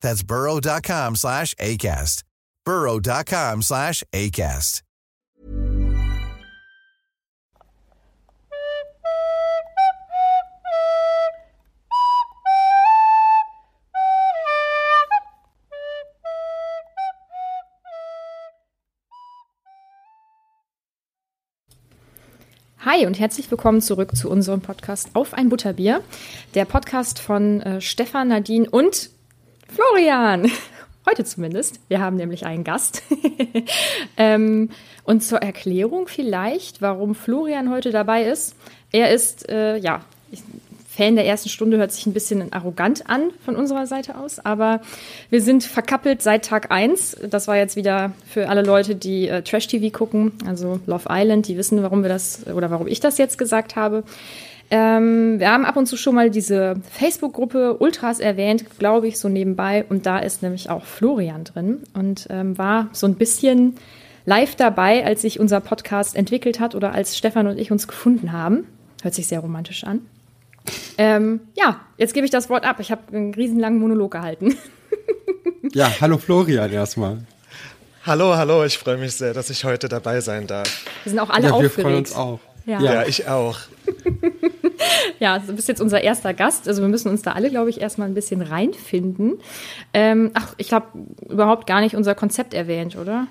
That's burrow.com slash ACAST. burrow.com slash ACAST. Hi und herzlich willkommen zurück zu unserem Podcast Auf ein Butterbier. Der Podcast von äh, Stefan, Nadine und Florian. Heute zumindest. Wir haben nämlich einen Gast. ähm, und zur Erklärung vielleicht, warum Florian heute dabei ist. Er ist, äh, ja, Fan der ersten Stunde hört sich ein bisschen arrogant an von unserer Seite aus, aber wir sind verkappelt seit Tag 1. Das war jetzt wieder für alle Leute, die äh, Trash-TV gucken, also Love Island, die wissen, warum wir das oder warum ich das jetzt gesagt habe. Ähm, wir haben ab und zu schon mal diese Facebook-Gruppe Ultras erwähnt, glaube ich, so nebenbei. Und da ist nämlich auch Florian drin und ähm, war so ein bisschen live dabei, als sich unser Podcast entwickelt hat oder als Stefan und ich uns gefunden haben. Hört sich sehr romantisch an. Ähm, ja, jetzt gebe ich das Wort ab. Ich habe einen riesenlangen Monolog gehalten. ja, hallo Florian erstmal. Hallo, hallo, ich freue mich sehr, dass ich heute dabei sein darf. Wir sind auch alle ja, aufgeregt. Wir freuen uns auch. Ja, ja ich auch. ja, du bist jetzt unser erster Gast. Also wir müssen uns da alle, glaube ich, erstmal ein bisschen reinfinden. Ähm, ach, ich habe überhaupt gar nicht unser Konzept erwähnt, oder?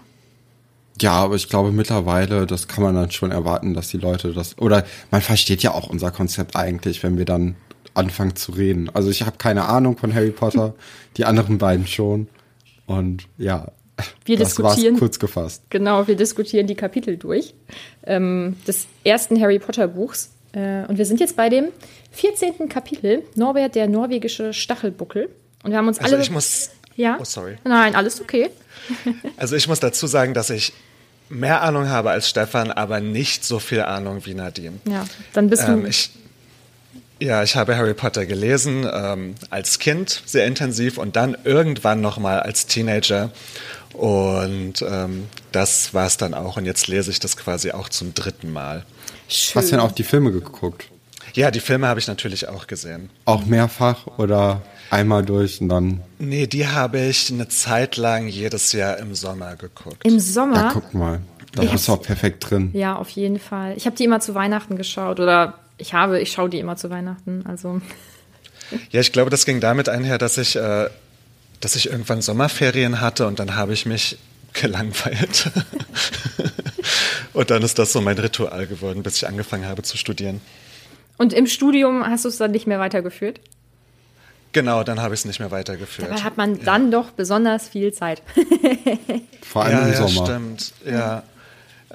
Ja, aber ich glaube mittlerweile, das kann man dann schon erwarten, dass die Leute das oder man versteht ja auch unser Konzept eigentlich, wenn wir dann anfangen zu reden. Also ich habe keine Ahnung von Harry Potter, die anderen beiden schon und ja. Wir das diskutieren kurz gefasst. Genau, wir diskutieren die Kapitel durch ähm, des ersten Harry Potter Buchs äh, und wir sind jetzt bei dem 14. Kapitel Norbert der norwegische Stachelbuckel und wir haben uns also alle ich muss ja. Oh, sorry. Nein, alles okay. Also ich muss dazu sagen, dass ich mehr Ahnung habe als Stefan, aber nicht so viel Ahnung wie Nadine. Ja, dann bist ähm, du. Ich, ja, ich habe Harry Potter gelesen ähm, als Kind sehr intensiv und dann irgendwann noch mal als Teenager und ähm, das war es dann auch und jetzt lese ich das quasi auch zum dritten Mal. Schön. Hast du denn auch die Filme geguckt? Ja, die Filme habe ich natürlich auch gesehen. Auch mehrfach oder einmal durch und dann? Nee, die habe ich eine Zeit lang jedes Jahr im Sommer geguckt. Im Sommer? Ja, guck mal. Da ich bist du auch perfekt drin. Ja, auf jeden Fall. Ich habe die immer zu Weihnachten geschaut oder ich habe, ich schaue die immer zu Weihnachten. Also. Ja, ich glaube, das ging damit einher, dass ich, äh, dass ich irgendwann Sommerferien hatte und dann habe ich mich gelangweilt. und dann ist das so mein Ritual geworden, bis ich angefangen habe zu studieren. Und im Studium hast du es dann nicht mehr weitergeführt? Genau, dann habe ich es nicht mehr weitergeführt. Dabei hat man dann doch besonders viel Zeit. Vor allem ja, im ja, Sommer. Stimmt, ja.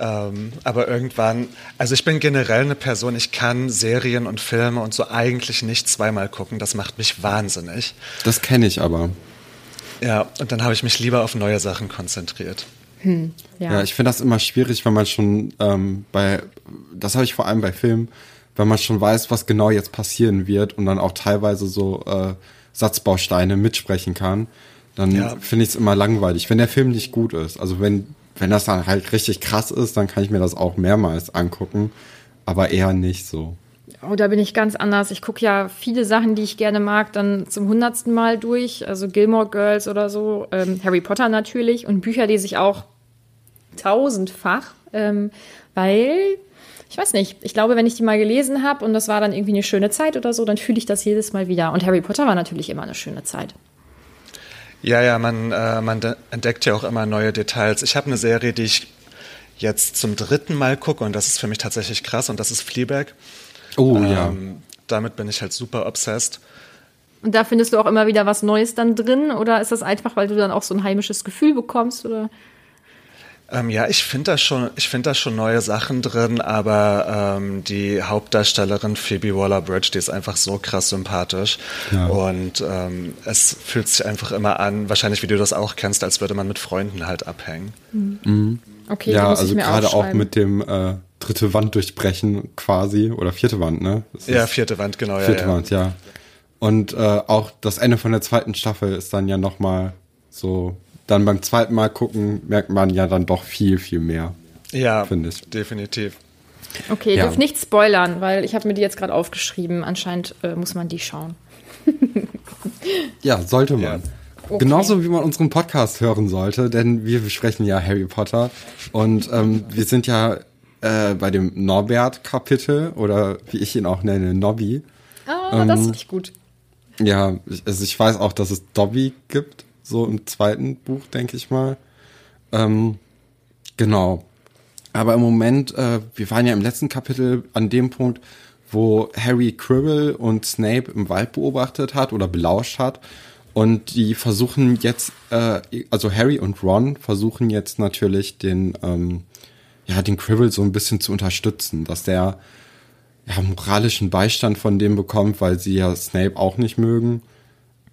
Ähm, aber irgendwann, also ich bin generell eine Person, ich kann Serien und Filme und so eigentlich nicht zweimal gucken. Das macht mich wahnsinnig. Das kenne ich aber. Ja, und dann habe ich mich lieber auf neue Sachen konzentriert. Hm, ja. ja. ich finde das immer schwierig, wenn man schon ähm, bei, das habe ich vor allem bei Filmen, wenn man schon weiß, was genau jetzt passieren wird und dann auch teilweise so äh, Satzbausteine mitsprechen kann, dann ja. finde ich es immer langweilig, wenn der Film nicht gut ist. Also wenn wenn das dann halt richtig krass ist, dann kann ich mir das auch mehrmals angucken, aber eher nicht so. Oh, da bin ich ganz anders. Ich gucke ja viele Sachen, die ich gerne mag, dann zum hundertsten Mal durch. Also Gilmore Girls oder so, ähm, Harry Potter natürlich und Bücher lese ich auch tausendfach, ähm, weil ich weiß nicht, ich glaube, wenn ich die mal gelesen habe und das war dann irgendwie eine schöne Zeit oder so, dann fühle ich das jedes Mal wieder. Und Harry Potter war natürlich immer eine schöne Zeit. Ja, ja, man, äh, man entdeckt ja auch immer neue Details. Ich habe eine Serie, die ich jetzt zum dritten Mal gucke und das ist für mich tatsächlich krass und das ist Fleabag. Oh ähm, ja. Damit bin ich halt super obsessed. Und da findest du auch immer wieder was Neues dann drin oder ist das einfach, weil du dann auch so ein heimisches Gefühl bekommst oder? Ähm, ja, ich finde da schon, ich finde da schon neue Sachen drin, aber ähm, die Hauptdarstellerin Phoebe Waller-Bridge, die ist einfach so krass sympathisch ja. und ähm, es fühlt sich einfach immer an, wahrscheinlich wie du das auch kennst, als würde man mit Freunden halt abhängen. Mhm. Okay, ja, also gerade auch mit dem äh, dritte Wand durchbrechen quasi oder vierte Wand, ne? Ja, vierte Wand, genau. Vierte ja, Wand, ja. Und äh, auch das Ende von der zweiten Staffel ist dann ja noch mal so dann beim zweiten Mal gucken merkt man ja dann doch viel, viel mehr. Ja, finde ich. Definitiv. Okay, ja. dürft nicht spoilern, weil ich habe mir die jetzt gerade aufgeschrieben. Anscheinend äh, muss man die schauen. ja, sollte man. Ja. Okay. Genauso wie man unseren Podcast hören sollte, denn wir besprechen ja Harry Potter und ähm, wir sind ja äh, bei dem Norbert-Kapitel oder wie ich ihn auch nenne, Nobby. Ah, oh, ähm, das finde ich gut. Ja, also ich weiß auch, dass es Dobby gibt so im zweiten Buch, denke ich mal. Ähm, genau. Aber im Moment, äh, wir waren ja im letzten Kapitel an dem Punkt, wo Harry Cribble und Snape im Wald beobachtet hat oder belauscht hat. Und die versuchen jetzt, äh, also Harry und Ron versuchen jetzt natürlich den, ähm, ja, den Cribble so ein bisschen zu unterstützen, dass der ja, moralischen Beistand von dem bekommt, weil sie ja Snape auch nicht mögen.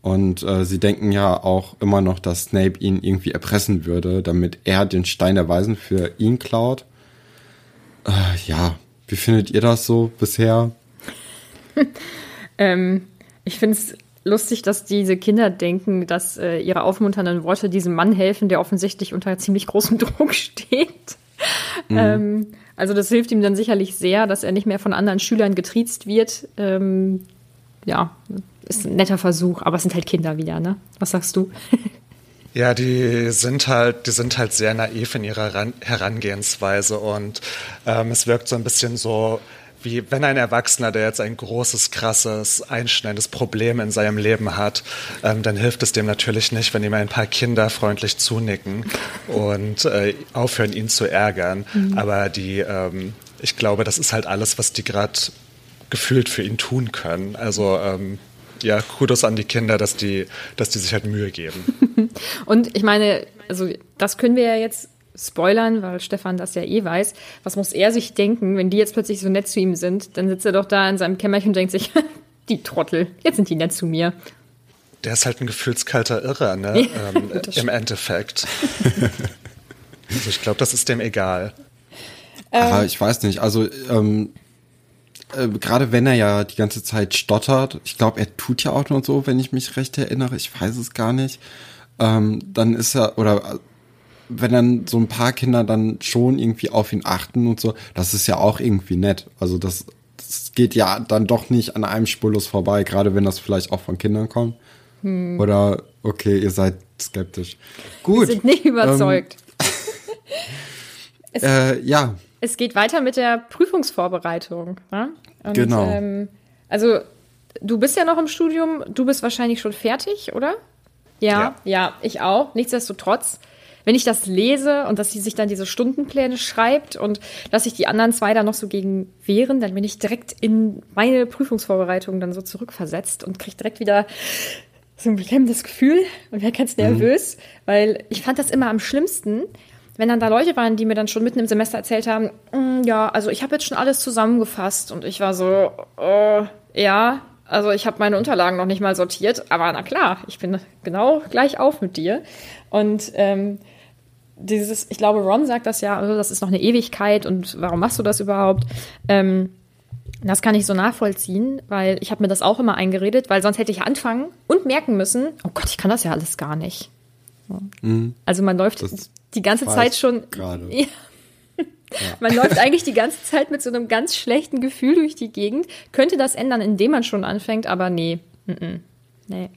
Und äh, sie denken ja auch immer noch, dass Snape ihn irgendwie erpressen würde, damit er den Stein der Weisen für ihn klaut. Äh, ja, wie findet ihr das so bisher? ähm, ich finde es lustig, dass diese Kinder denken, dass äh, ihre aufmunternden Worte diesem Mann helfen, der offensichtlich unter ziemlich großem Druck steht. Mhm. Ähm, also das hilft ihm dann sicherlich sehr, dass er nicht mehr von anderen Schülern getriezt wird. Ähm, ja, ist ein netter Versuch, aber es sind halt Kinder wieder, ne? Was sagst du? Ja, die sind halt, die sind halt sehr naiv in ihrer Herangehensweise und ähm, es wirkt so ein bisschen so, wie wenn ein Erwachsener, der jetzt ein großes, krasses, einschneidendes Problem in seinem Leben hat, ähm, dann hilft es dem natürlich nicht, wenn ihm ein paar Kinder freundlich zunicken und äh, aufhören, ihn zu ärgern. Mhm. Aber die, ähm, ich glaube, das ist halt alles, was die gerade gefühlt für ihn tun können. Also ähm, ja, Kudos an die Kinder, dass die, dass die sich halt Mühe geben. Und ich meine, also das können wir ja jetzt spoilern, weil Stefan das ja eh weiß. Was muss er sich denken, wenn die jetzt plötzlich so nett zu ihm sind? Dann sitzt er doch da in seinem Kämmerchen und denkt sich, die Trottel, jetzt sind die nett zu mir. Der ist halt ein gefühlskalter Irrer, ne? Ja, ähm, Im Endeffekt. also ich glaube, das ist dem egal. Ähm, ich weiß nicht. Also ähm, äh, gerade wenn er ja die ganze Zeit stottert, ich glaube, er tut ja auch nur so, wenn ich mich recht erinnere, ich weiß es gar nicht, ähm, dann ist er, oder äh, wenn dann so ein paar Kinder dann schon irgendwie auf ihn achten und so, das ist ja auch irgendwie nett. Also das, das geht ja dann doch nicht an einem spurlos vorbei, gerade wenn das vielleicht auch von Kindern kommt. Hm. Oder, okay, ihr seid skeptisch. Gut. Wir sind nicht überzeugt. Ähm, äh, ja, es geht weiter mit der Prüfungsvorbereitung. Ne? Und, genau. Ähm, also, du bist ja noch im Studium, du bist wahrscheinlich schon fertig, oder? Ja, ja, ja, ich auch. Nichtsdestotrotz, wenn ich das lese und dass sie sich dann diese Stundenpläne schreibt und dass sich die anderen zwei da noch so gegen wehren, dann bin ich direkt in meine Prüfungsvorbereitung dann so zurückversetzt und kriege direkt wieder so ein beklemmendes Gefühl und wäre ganz mhm. nervös, mhm. weil ich fand das immer am schlimmsten, wenn dann da Leute waren, die mir dann schon mitten im Semester erzählt haben, mm, ja, also ich habe jetzt schon alles zusammengefasst und ich war so, äh, ja, also ich habe meine Unterlagen noch nicht mal sortiert, aber na klar, ich bin genau gleich auf mit dir. Und ähm, dieses, ich glaube, Ron sagt das ja, also das ist noch eine Ewigkeit und warum machst du das überhaupt? Ähm, das kann ich so nachvollziehen, weil ich habe mir das auch immer eingeredet, weil sonst hätte ich anfangen und merken müssen, oh Gott, ich kann das ja alles gar nicht. Mhm. Also man läuft das die ganze Zeit schon. Gerade. Ja. Man läuft eigentlich die ganze Zeit mit so einem ganz schlechten Gefühl durch die Gegend. Könnte das ändern, indem man schon anfängt, aber nee. Nee.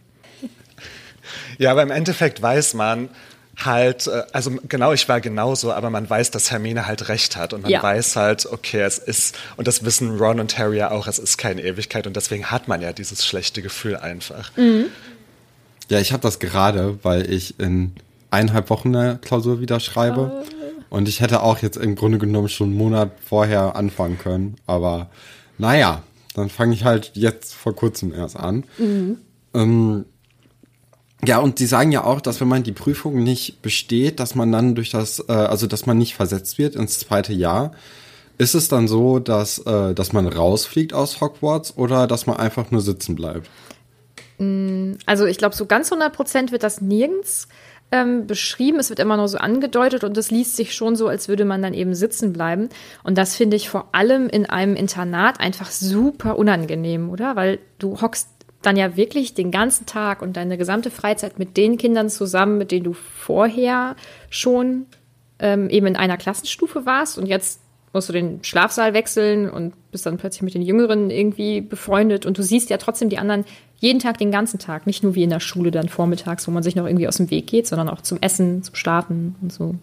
Ja, aber im Endeffekt weiß man halt, äh, also genau, ich war genauso, aber man weiß, dass Hermine halt recht hat und man Ja. weiß halt, okay, es ist, und das wissen Ron und Harry ja auch, es ist keine Ewigkeit und deswegen hat man ja dieses schlechte Gefühl einfach. Ja, ich habe das gerade, weil ich in eineinhalb Wochen eine Klausur wieder schreibe. Und ich hätte auch jetzt im Grunde genommen schon einen Monat vorher anfangen können. Aber naja, dann fange ich halt jetzt vor kurzem erst an. Ähm, ja, und die sagen ja auch, dass wenn man die Prüfung nicht besteht, dass man dann durch das, äh, also dass man nicht versetzt wird ins zweite Jahr. Ist es dann so, dass, äh, dass man rausfliegt aus Hogwarts oder dass man einfach nur sitzen bleibt? Also ich glaube, so ganz 100 Prozent wird das nirgends ähm, beschrieben. Es wird immer nur so angedeutet und es liest sich schon so, als würde man dann eben sitzen bleiben. Und das finde ich vor allem in einem Internat einfach super unangenehm, oder? Weil du hockst dann ja wirklich den ganzen Tag und deine gesamte Freizeit mit den Kindern zusammen, mit denen du vorher schon ähm, eben in einer Klassenstufe warst und jetzt musst du den Schlafsaal wechseln und bist dann plötzlich mit den Jüngeren irgendwie befreundet und du siehst ja trotzdem die anderen jeden Tag, den ganzen Tag. Nicht nur wie in der Schule dann vormittags, wo man sich noch irgendwie aus dem Weg geht, sondern auch zum Essen, zum Schlafen und so.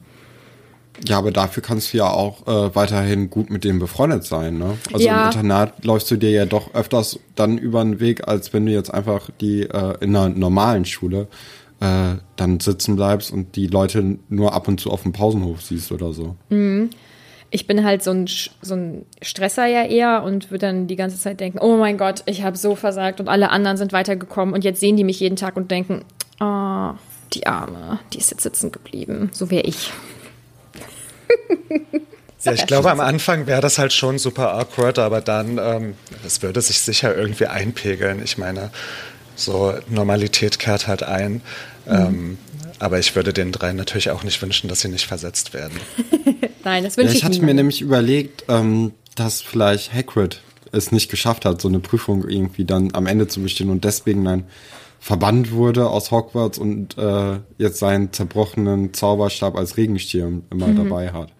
Ja, aber dafür kannst du ja auch äh, weiterhin gut mit denen befreundet sein, ne? Also Ja. im Internat läufst du dir ja doch öfters dann über den Weg, als wenn du jetzt einfach die äh, in einer normalen Schule äh, dann sitzen bleibst und die Leute nur ab und zu auf dem Pausenhof siehst oder so. Ich bin halt so ein, so ein Stresser ja eher und würde dann die ganze Zeit denken, oh mein Gott, ich habe so versagt und alle anderen sind weitergekommen und jetzt sehen die mich jeden Tag und denken, oh, die Arme, die ist jetzt sitzen geblieben. So wäre ich. Ja, ich glaube, am Anfang wäre das halt schon super awkward, aber dann, ähm, das würde sich sicher irgendwie einpegeln. Ich meine, so Normalität kehrt halt ein. Ähm, aber ich würde den dreien natürlich auch nicht wünschen, dass sie nicht versetzt werden. Nein, das Ja, wünsche ich ich hatte mir nämlich überlegt, ähm, dass vielleicht Hagrid es nicht geschafft hat, so eine Prüfung irgendwie dann am Ende zu bestehen und deswegen dann verbannt wurde aus Hogwarts und äh, jetzt seinen zerbrochenen Zauberstab als Regenschirm immer dabei hat.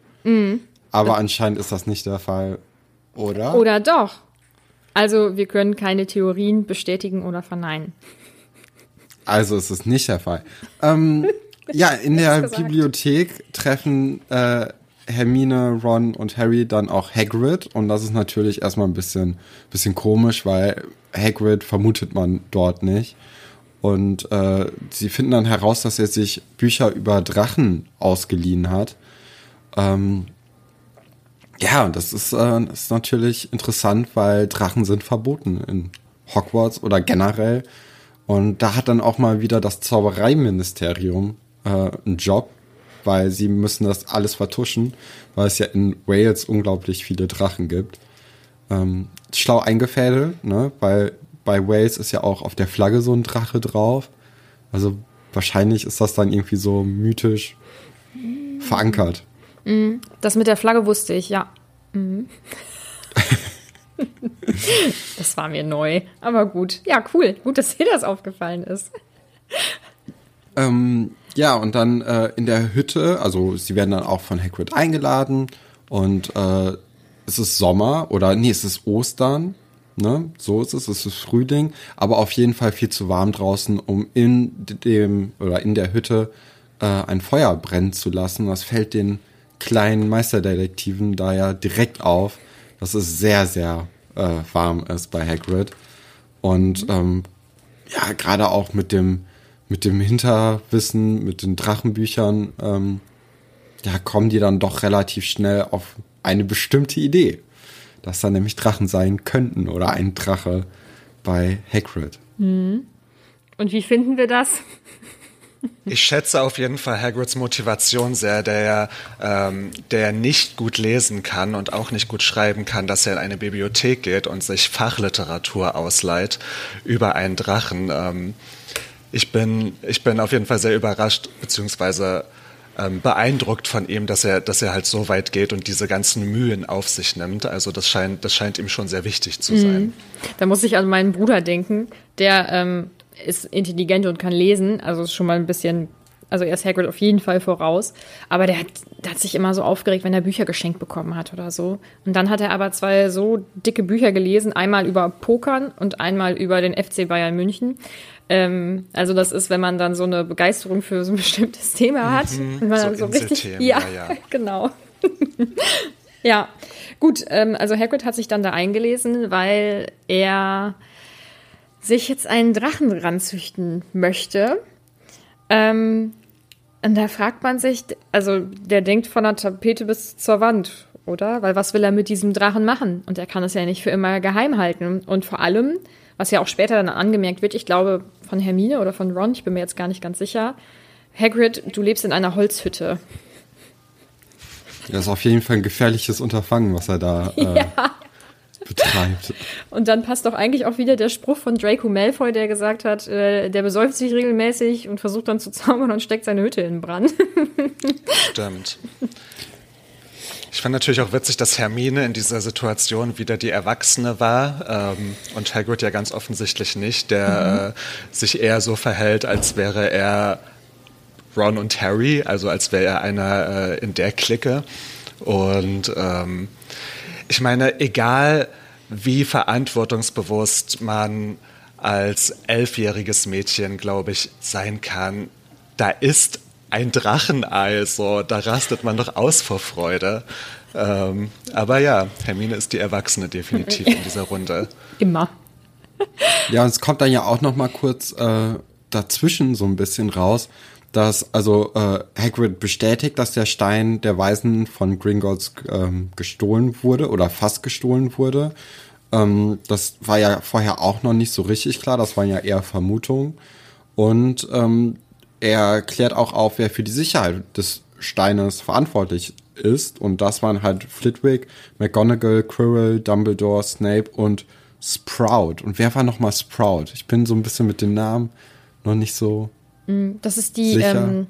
Aber anscheinend ist das nicht der Fall, oder? Oder doch. Also wir können keine Theorien bestätigen oder verneinen. Also ist es nicht der Fall. Ähm, ja, in der gesagt. Bibliothek treffen äh, Hermine, Ron und Harry dann auch Hagrid und das ist natürlich erstmal ein bisschen, bisschen komisch, weil Hagrid vermutet man dort nicht. Und äh, sie finden dann heraus, dass er sich Bücher über Drachen ausgeliehen hat. Ähm, ja, und das ist, äh, das ist natürlich interessant, weil Drachen sind verboten in Hogwarts oder generell. Und da hat dann auch mal wieder das Zaubereiministerium äh, einen Job, weil sie müssen das alles vertuschen, weil es ja in Wales unglaublich viele Drachen gibt. Ähm, schlau eingefädelt, ne? Weil bei Wales ist ja auch auf der Flagge so ein Drache drauf. Also wahrscheinlich ist das dann irgendwie so mythisch verankert. Das mit der Flagge wusste ich, ja. Mhm. das war mir neu, aber gut. Ja, cool. Gut, dass dir das aufgefallen ist. Ähm, ja, und dann äh, in der Hütte, also sie werden dann auch von Hagrid eingeladen und äh, es ist Sommer oder nee, es ist Ostern, ne? So ist es, es ist Frühling, aber auf jeden Fall viel zu warm draußen, um in dem oder in der Hütte äh, ein Feuer brennen zu lassen. Das fällt den kleinen Meisterdetektiven da ja direkt auf, dass es sehr, sehr äh, warm ist bei Hagrid. Und ähm, ja, gerade auch mit dem, mit dem Hinterwissen, mit den Drachenbüchern, ähm, ja, kommen die dann doch relativ schnell auf eine bestimmte Idee. Dass da nämlich Drachen sein könnten oder ein Drache bei Hagrid. Und wie finden wir das? Ich schätze auf jeden Fall Hagrids Motivation sehr, der ja, ähm, der nicht gut lesen kann und auch nicht gut schreiben kann, dass er in eine Bibliothek geht und sich Fachliteratur ausleiht über einen Drachen. Ähm, ich bin, ich bin auf jeden Fall sehr überrascht beziehungsweise ähm, beeindruckt von ihm, dass er, dass er halt so weit geht und diese ganzen Mühen auf sich nimmt. Also das scheint, das scheint ihm schon sehr wichtig zu sein. Da muss ich an meinen Bruder denken, der ähm, ist intelligent und kann lesen, also ist schon mal ein bisschen also er ist Hagrid auf jeden Fall voraus. Aber der hat, der hat sich immer so aufgeregt, wenn er Bücher geschenkt bekommen hat oder so. Und dann hat er aber zwei so dicke Bücher gelesen, einmal über Pokern und einmal über den FC Bayern München. Ähm, also das ist, wenn man dann so eine Begeisterung für so ein bestimmtes Thema hat. Mhm, und man so dann so richtig, ja, ja. genau. ja, gut. Ähm, also Hagrid hat sich dann da eingelesen, weil er sich jetzt einen Drachen ranzüchten möchte. Ähm, und da fragt man sich, also der denkt von der Tapete bis zur Wand, oder? Weil was will er mit diesem Drachen machen? Und er kann es ja nicht für immer geheim halten. Und vor allem, was ja auch später dann angemerkt wird, ich glaube von Hermine oder von Ron, ich bin mir jetzt gar nicht ganz sicher, Hagrid, du lebst in einer Holzhütte. Das ist auf jeden Fall ein gefährliches Unterfangen, was er da äh, Ja. Betreibt. Und dann passt doch eigentlich auch wieder der Spruch von Draco Malfoy, der gesagt hat, äh, der besäuft sich regelmäßig und versucht dann zu zaubern und steckt seine Hütte in Brand. Stimmt. Ich fand natürlich auch witzig, dass Hermine in dieser Situation wieder die Erwachsene war ähm, und Hagrid ja ganz offensichtlich nicht, der äh, sich eher so verhält, als wäre er Ron und Harry, also als wäre er einer äh, in der Clique. Und ähm, ich meine, egal wie verantwortungsbewusst man als elfjähriges Mädchen, glaube ich, sein kann, da ist ein Drachenei, so, da rastet man doch aus vor Freude. Ähm, aber ja, Hermine ist die Erwachsene definitiv in dieser Runde. Immer. Ja, und es kommt dann ja auch noch mal kurz äh, dazwischen so ein bisschen raus, dass also äh, Hagrid bestätigt, dass der Stein der Weisen von Gringotts ähm, gestohlen wurde oder fast gestohlen wurde. Ähm, das war ja vorher auch noch nicht so richtig klar, das waren ja eher Vermutungen. Und ähm, er klärt auch auf, wer für die Sicherheit des Steines verantwortlich ist. Und das waren halt Flitwick, McGonagall, Quirrell, Dumbledore, Snape und Sprout. Und wer war nochmal Sprout? Ich bin so ein bisschen mit dem Namen noch nicht so. Das ist die, ähm,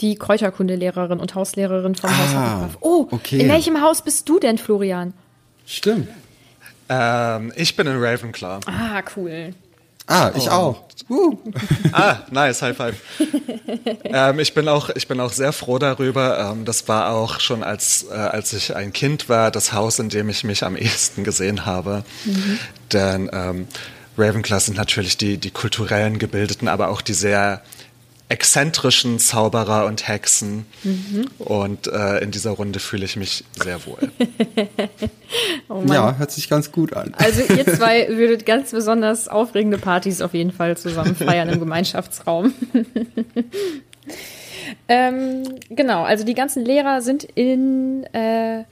die Kräuterkundelehrerin und Hauslehrerin vom Haus Ah, Hufflepuff. Oh, okay. in welchem Haus bist du denn, Florian? Stimmt. Ähm, ich bin in Ravenclaw. Ah, cool. Ah, ich auch. Uh. Ah, nice, High Five. ähm, ich, bin auch, ich bin auch sehr froh darüber. Ähm, das war auch schon, als, äh, als ich ein Kind war, das Haus, in dem ich mich am ehesten gesehen habe. Denn ähm, Ravenclaw sind natürlich die, die kulturellen Gebildeten, aber auch die sehr exzentrischen Zauberer und Hexen. Und äh, in dieser Runde fühle ich mich sehr wohl. Oh Mann. Ja, hört sich ganz gut an. Also ihr zwei würdet ganz besonders aufregende Partys auf jeden Fall zusammen feiern im Gemeinschaftsraum. ähm, genau, also die ganzen Lehrer sind in, äh,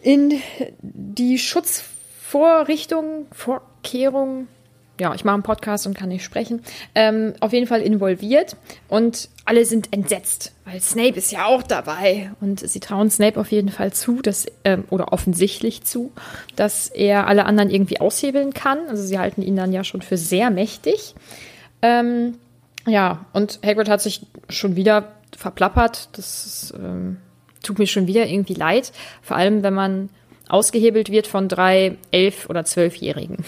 in die Schutzvorrichtung, Vorkehrung, ja, ich mache einen Podcast und kann nicht sprechen, ähm, auf jeden Fall involviert und alle sind entsetzt, weil Snape ist ja auch dabei und sie trauen Snape auf jeden Fall zu, dass, ähm, oder offensichtlich zu, dass er alle anderen irgendwie aushebeln kann. Also sie halten ihn dann ja schon für sehr mächtig. Ähm, ja, und Hagrid hat sich schon wieder verplappert. Das ist, ähm, tut mir schon wieder irgendwie leid. Vor allem, wenn man ausgehebelt wird von drei elf- oder zwölfjährigen.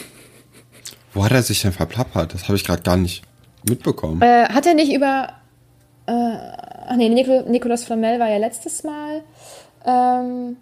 Wo hat er sich denn verplappert? Das habe ich gerade gar nicht mitbekommen. Äh, hat er nicht über. Äh, ach nee, Nico, Nicolas Flamel war ja letztes Mal. Ähm,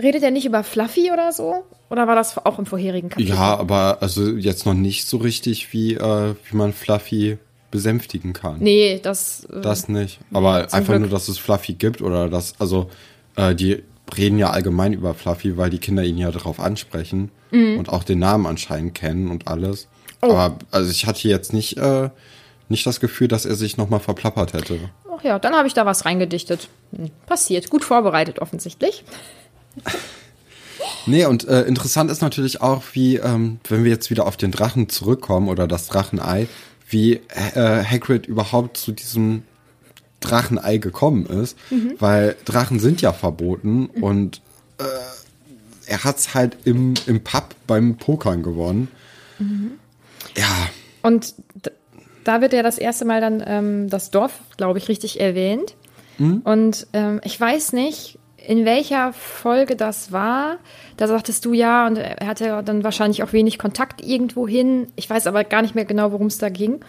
redet er nicht über Fluffy oder so? Oder war das auch im vorherigen Kapitel? ja, aber also jetzt noch nicht so richtig, wie, äh, wie man Fluffy besänftigen kann. Nee, das. Äh, Das nicht. Aber einfach Glück. nur, dass es Fluffy gibt oder dass, also, äh, die reden ja allgemein über Fluffy, weil die Kinder ihn ja darauf ansprechen Mhm. und auch den Namen anscheinend kennen und alles. Oh. Aber also ich hatte jetzt nicht, äh, nicht das Gefühl, dass er sich nochmal verplappert hätte. Ach ja, dann habe ich da was reingedichtet. Hm, passiert. Gut vorbereitet offensichtlich. Nee, und äh, interessant ist natürlich auch, wie, ähm, wenn wir jetzt wieder auf den Drachen zurückkommen oder das Drachenei, wie äh, Hagrid überhaupt zu diesem Drachenei gekommen ist, weil Drachen sind ja verboten und äh, er hat's halt im, im Pub beim Pokern gewonnen. Ja, Und da wird ja das erste Mal dann ähm, das Dorf, glaube ich, richtig erwähnt. Und ähm, ich weiß nicht, in welcher Folge das war. Da sagtest du ja, und er hatte dann wahrscheinlich auch wenig Kontakt irgendwo hin. Ich weiß aber gar nicht mehr genau, worum es da ging.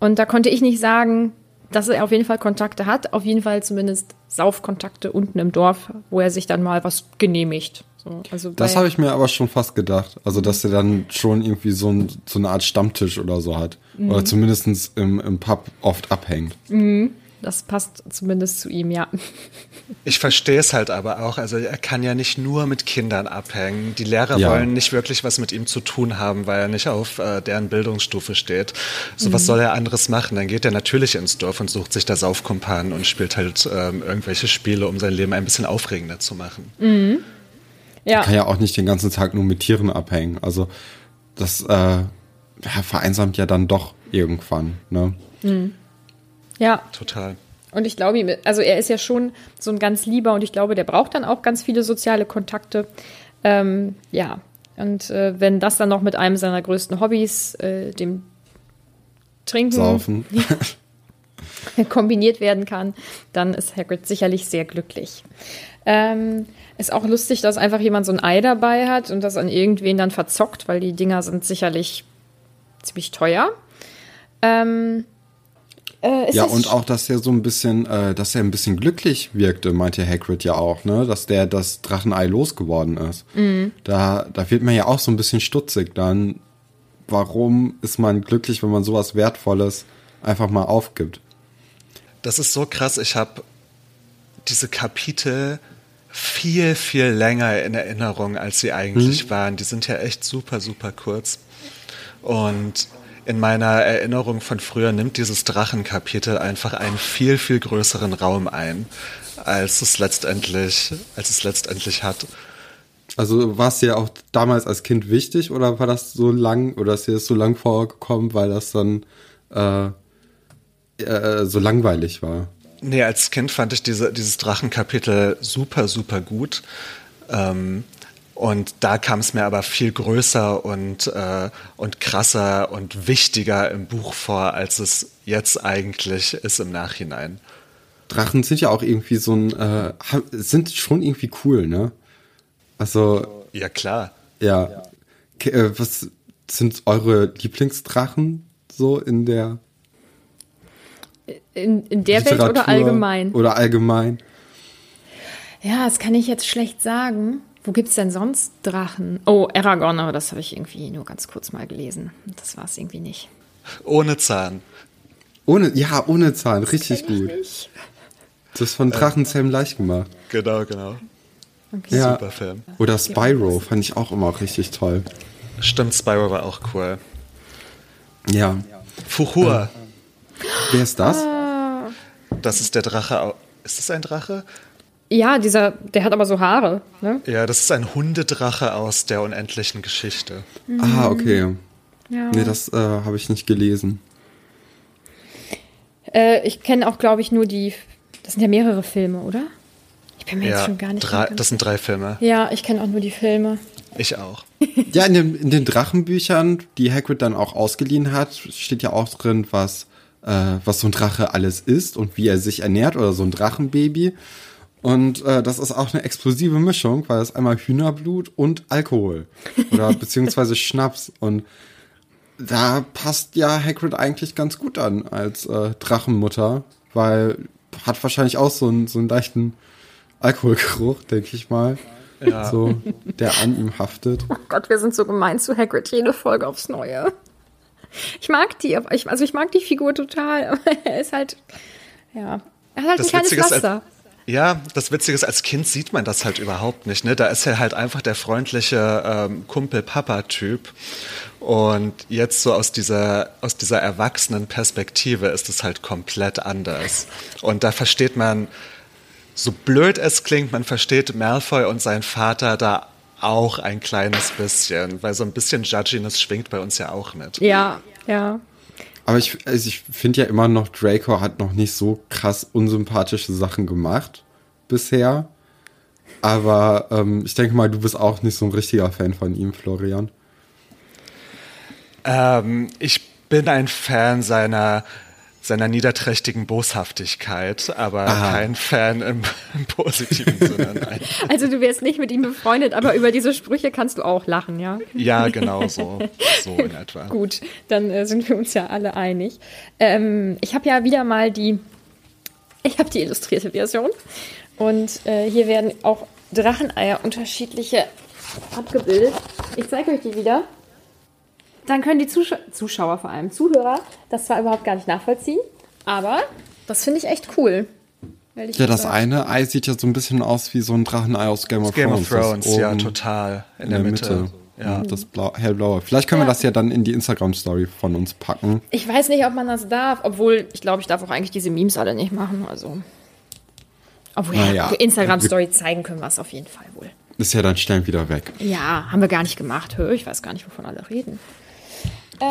Und da konnte ich nicht sagen, dass er auf jeden Fall Kontakte hat, auf jeden Fall zumindest Saufkontakte unten im Dorf, wo er sich dann mal was genehmigt. So, also das habe ich mir aber schon fast gedacht. Also, dass er dann schon irgendwie so, ein, so eine Art Stammtisch oder so hat. Mhm. Oder zumindest im, im Pub oft abhängt. Mhm. Das passt zumindest zu ihm, ja. Ich verstehe es halt aber auch. Also er kann ja nicht nur mit Kindern abhängen. Die Lehrer ja. wollen nicht wirklich was mit ihm zu tun haben, weil er nicht auf äh, deren Bildungsstufe steht. So mhm. was soll er anderes machen? Dann geht er natürlich ins Dorf und sucht sich da Saufkumpanen und spielt halt ähm, irgendwelche Spiele, um sein Leben ein bisschen aufregender zu machen. Mhm. Ja. Er kann ja auch nicht den ganzen Tag nur mit Tieren abhängen. Also das äh, ja, vereinsamt ja dann doch irgendwann. Ne? Mhm. Ja. Total. Und ich glaube, also er ist ja schon so ein ganz lieber und ich glaube, der braucht dann auch ganz viele soziale Kontakte. Ähm, ja. Und äh, wenn das dann noch mit einem seiner größten Hobbys, äh, dem Trinken, Saufen, kombiniert werden kann, dann ist Hagrid sicherlich sehr glücklich. Ähm, ist auch lustig, dass einfach jemand so ein Ei dabei hat und das an irgendwen dann verzockt, weil die Dinger sind sicherlich ziemlich teuer. Ähm, äh, ja, und auch, dass er so ein bisschen, äh, dass er ein bisschen glücklich wirkte, meinte Hagrid ja auch, ne? Dass der das Drachenei losgeworden ist. Mhm. Da, da wird man ja auch so ein bisschen stutzig dann. Warum ist man glücklich, wenn man sowas Wertvolles einfach mal aufgibt? Das ist so krass. Ich habe diese Kapitel viel, viel länger in Erinnerung, als sie eigentlich mhm. waren. Die sind ja echt super, super kurz. Und in meiner Erinnerung von früher nimmt dieses Drachenkapitel einfach einen viel, viel größeren Raum ein, als es letztendlich, als es letztendlich hat. Also war es dir auch damals als Kind wichtig oder war das so lang oder ist dir das so lang vorgekommen, weil das dann äh, äh, so langweilig war? Nee, als Kind fand ich diese, dieses Drachenkapitel super, super gut. Ähm, und da kam es mir aber viel größer und, äh, und krasser und wichtiger im Buch vor, als es jetzt eigentlich ist im Nachhinein. Drachen sind ja auch irgendwie so ein, äh, sind schon irgendwie cool, ne? Also. Ja, klar. Ja. ja. Äh, was sind eure Lieblingsdrachen so in der. In, in der Welt oder allgemein? Oder allgemein? Ja, das kann ich jetzt schlecht sagen. Wo gibt es denn sonst Drachen? Oh, Aragorn, aber das habe ich irgendwie nur ganz kurz mal gelesen. Das war es irgendwie nicht. Ohne Zahn. Ohne, ja, ohne Zahn, richtig gut. Nicht. Das ist von Drachenzähmen äh, leicht gemacht. Genau, genau. Okay. Ja. Super Film. Oder Spyro fand ich auch immer richtig toll. Stimmt, Spyro war auch cool. Ja. Fuchur. Äh, wer ist das? Ah. Das ist der Drache. Ist das ein Drache? Ja, dieser, der hat aber so Haare. Ne? Ja, das ist ein Hundedrache aus der unendlichen Geschichte. Mhm. Ah, okay. Ja. Nee, das äh, habe ich nicht gelesen. Äh, ich kenne auch, glaube ich, nur die. Das sind ja mehrere Filme, oder? Ich bin mir ja, jetzt schon gar nicht drei, Das sind drei Filme. Ja, ich kenne auch nur die Filme. Ich auch. ja, in, dem, in, den Drachenbüchern, die Hagrid dann auch ausgeliehen hat, steht ja auch drin, was, äh, was so ein Drache alles ist und wie er sich ernährt oder so ein Drachenbaby. Und äh, das ist auch eine explosive Mischung, weil es einmal Hühnerblut und Alkohol oder beziehungsweise Schnaps und da passt ja Hagrid eigentlich ganz gut an als äh, Drachenmutter, weil hat wahrscheinlich auch so einen, so einen leichten Alkoholgeruch, denke ich mal. Ja. So, der an ihm haftet. Oh Gott, wir sind so gemein zu Hagrid, jede Folge aufs Neue. Ich mag die, also ich mag die Figur total, aber er ist halt, ja, er hat halt das ein kleines Pflaster. Ja, das Witzige ist, als Kind sieht man das halt überhaupt nicht. Ne? Da ist er halt einfach der freundliche ähm, Kumpel-Papa-Typ. Und jetzt so aus dieser, aus dieser erwachsenen Perspektive ist es halt komplett anders. Und da versteht man, so blöd es klingt, man versteht Malfoy und sein Vater da auch ein kleines bisschen, weil so ein bisschen Judginess schwingt bei uns ja auch mit. Ja, ja. Aber ich, also ich finde ja immer noch, Draco hat noch nicht so krass unsympathische Sachen gemacht bisher. Aber ähm, ich denke mal, du bist auch nicht so ein richtiger Fan von ihm, Florian. Ähm, ich bin ein Fan seiner seiner niederträchtigen Boshaftigkeit, aber Aha. kein Fan im, im positiven Sinne. Nein. Also du wärst nicht mit ihm befreundet, aber über diese Sprüche kannst du auch lachen, ja? Ja, genau so, so in etwa. Gut, dann äh, sind wir uns ja alle einig. Ähm, ich habe ja wieder mal die, ich habe die illustrierte Version und äh, hier werden auch Dracheneier unterschiedliche abgebildet. Ich zeige euch die wieder dann können die Zuschauer, Zuschauer vor allem, Zuhörer, das zwar überhaupt gar nicht nachvollziehen, aber das finde ich echt cool. Ja, das eine Ei sieht ja so ein bisschen aus wie so ein Drachenei aus Game of Game Thrones. Game of Thrones, ja, total. In, in der, der, Mitte. Mitte. Ja. Mhm. Das Blau, hellblaue. Vielleicht können ja. wir das ja dann in die Instagram-Story von uns packen. Ich weiß nicht, ob man das darf, obwohl ich glaube, ich darf auch eigentlich diese Memes alle nicht machen. Also. Obwohl, ja, ja. Instagram-Story zeigen können wir es auf jeden Fall wohl. Ist ja dann schnell wieder weg. Ja, haben wir gar nicht gemacht. Ich weiß gar nicht, wovon alle reden.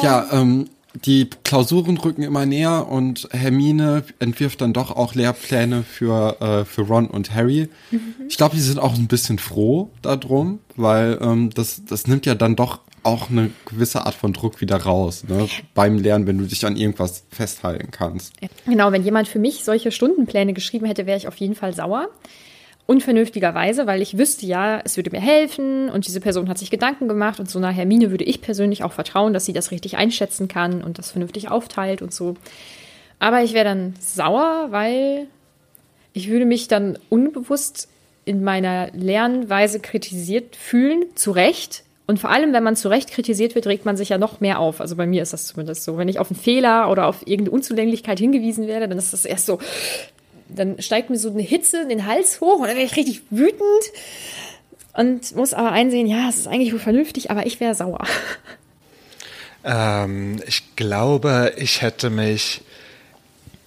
Ja, ähm, die Klausuren rücken immer näher und Hermine entwirft dann doch auch Lehrpläne für, äh, für Ron und Harry. Mhm. Ich glaube, die sind auch ein bisschen froh darum, weil ähm, das, das nimmt ja dann doch auch eine gewisse Art von Druck wieder raus, ne? beim Lernen, wenn du dich an irgendwas festhalten kannst. Genau, wenn jemand für mich solche Stundenpläne geschrieben hätte, wäre ich auf jeden Fall sauer unvernünftigerweise, weil ich wüsste ja, es würde mir helfen und diese Person hat sich Gedanken gemacht und so einer Hermine würde ich persönlich auch vertrauen, dass sie das richtig einschätzen kann und das vernünftig aufteilt und so. Aber ich wäre dann sauer, weil ich würde mich dann unbewusst in meiner Lernweise kritisiert fühlen, zu Recht. Und vor allem, wenn man zu Recht kritisiert wird, regt man sich ja noch mehr auf. Also bei mir ist das zumindest so. Wenn ich auf einen Fehler oder auf irgendeine Unzulänglichkeit hingewiesen werde, dann ist das erst so, dann steigt mir so eine Hitze in den Hals hoch und dann werde ich richtig wütend und muss aber einsehen, ja, es ist eigentlich wohl vernünftig, aber ich wäre sauer. Ähm, ich glaube, ich hätte mich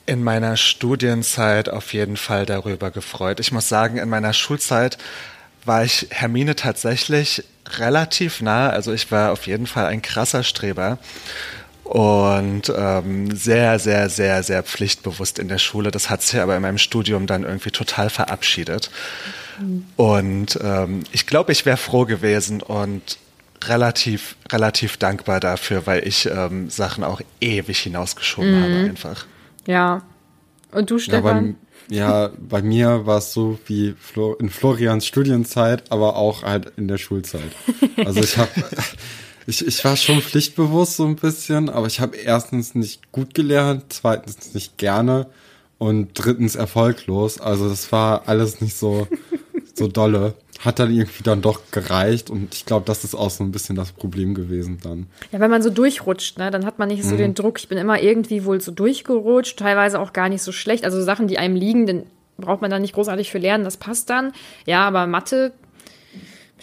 in meiner Studienzeit auf jeden Fall darüber gefreut. Ich muss sagen, in meiner Schulzeit war ich Hermine tatsächlich relativ nah. Also ich war auf jeden Fall ein krasser Streber und ähm, sehr, sehr, sehr, sehr pflichtbewusst in der Schule. Das hat sich aber in meinem Studium dann irgendwie total verabschiedet. Mhm. Und ähm, ich glaube, ich wäre froh gewesen und relativ, relativ dankbar dafür, weil ich ähm, Sachen auch ewig hinausgeschoben mhm. habe einfach. Ja. Und du, Stefan? Ja, bei, ja, bei mir war es so wie Flo in Florians Studienzeit, aber auch halt in der Schulzeit. Also ich habe ich, ich war schon pflichtbewusst so ein bisschen, aber ich habe erstens nicht gut gelernt, zweitens nicht gerne und drittens erfolglos. Also das war alles nicht so, so dolle. Hat dann irgendwie dann doch gereicht und ich glaube, das ist auch so ein bisschen das Problem gewesen dann. Ja, wenn man so durchrutscht, ne, dann hat man nicht so mhm. den Druck. Ich bin immer irgendwie wohl so durchgerutscht, teilweise auch gar nicht so schlecht. Also Sachen, die einem liegen, dann braucht man da nicht großartig für lernen, das passt dann. Ja, aber Mathe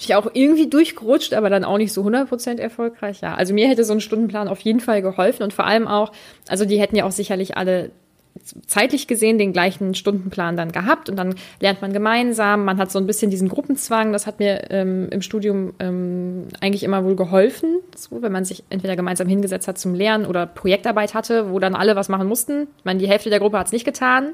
ich auch irgendwie durchgerutscht, aber dann auch nicht so 100% erfolgreich. Ja, also mir hätte so ein Stundenplan auf jeden Fall geholfen und vor allem auch, also die hätten ja auch sicherlich alle zeitlich gesehen den gleichen Stundenplan dann gehabt und dann lernt man gemeinsam, man hat so ein bisschen diesen Gruppenzwang, das hat mir ähm, im Studium ähm, eigentlich immer wohl geholfen, so, wenn man sich entweder gemeinsam hingesetzt hat zum Lernen oder Projektarbeit hatte, wo dann alle was machen mussten. Ich meine, die Hälfte der Gruppe hat es nicht getan,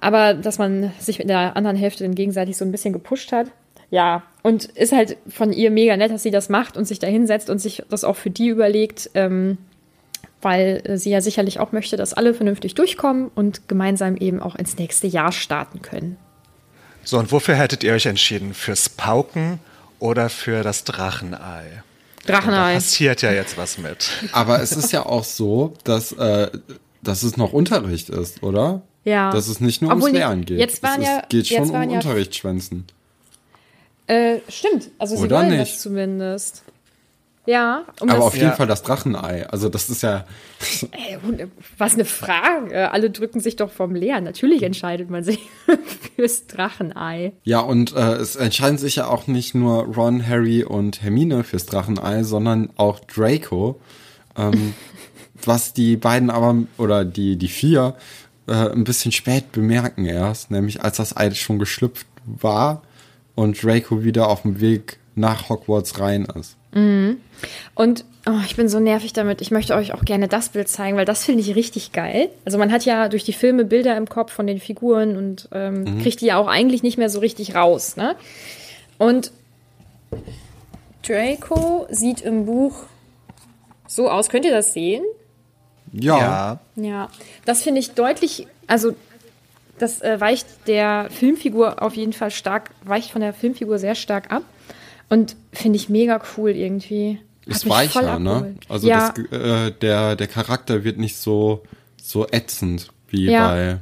aber dass man sich mit der anderen Hälfte dann gegenseitig so ein bisschen gepusht hat. Ja, und ist halt von ihr mega nett, dass sie das macht und sich da hinsetzt und sich das auch für die überlegt, ähm, weil sie ja sicherlich auch möchte, dass alle vernünftig durchkommen und gemeinsam eben auch ins nächste Jahr starten können. So, und wofür hättet ihr euch entschieden? Fürs Pauken oder für das Drachenei? Drachenei. Da passiert ja jetzt was mit. Aber es ist ja auch so, dass, äh, dass es noch Unterricht ist, oder? Ja. Dass es nicht nur Obwohl ums Lernen geht. Jetzt waren es ja, geht schon um ja, Unterrichtsschwänzen. Äh, stimmt. Also sie Oder wollen nicht. das zumindest. Ja. Um Aber auf jeden ja. Fall das Drachenei. Also das ist ja. Ey, was eine Frage. Alle drücken sich doch vom Leeren. Natürlich entscheidet man sich fürs Drachenei. Ja, und äh, es entscheiden sich ja auch nicht nur Ron, Harry und Hermine fürs Drachenei, sondern auch Draco. Ähm, was die beiden aber, oder die, die vier, äh, ein bisschen spät bemerken erst, nämlich als das Ei schon geschlüpft war und Draco wieder auf dem Weg nach Hogwarts rein ist. Mhm. Und oh, ich bin so nervig damit. Ich möchte euch auch gerne das Bild zeigen, weil das finde ich richtig geil. Also man hat ja durch die Filme Bilder im Kopf von den Figuren und ähm, mhm. kriegt die ja auch eigentlich nicht mehr so richtig raus. Ne? Und Draco sieht im Buch so aus. Könnt ihr das sehen? Ja. Ja. Ja, das finde ich deutlich, also das äh, weicht der Filmfigur auf jeden Fall stark, weicht von der Filmfigur sehr stark ab und finde ich mega cool irgendwie. Hat Ist weicher, ne? Also ja, das, äh, der, der Charakter wird nicht so, so ätzend wie Ja. bei.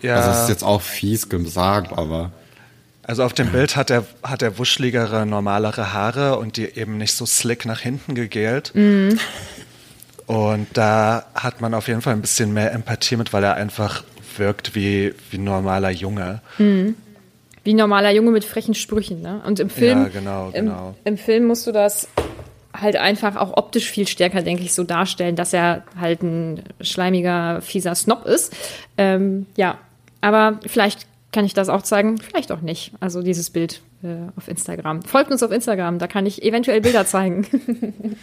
Ja. Also das ist jetzt auch fies gesagt, aber. Also auf dem Bild hat er, hat er wuscheligere, normalere Haare und die eben nicht so slick nach hinten gegelt. Und da hat man auf jeden Fall ein bisschen mehr Empathie mit, weil er einfach wirkt wie, wie ein normaler Junge. wie ein normaler Junge mit frechen Sprüchen, ne? Und im Film, Ja, genau, im, genau. im Film musst du das halt einfach auch optisch viel stärker, denke ich, so darstellen, dass er halt ein schleimiger, fieser Snob ist. Ähm, ja, aber vielleicht kann ich das auch zeigen, vielleicht auch nicht. Also dieses Bild äh, auf Instagram. Folgt uns auf Instagram, da kann ich eventuell Bilder zeigen.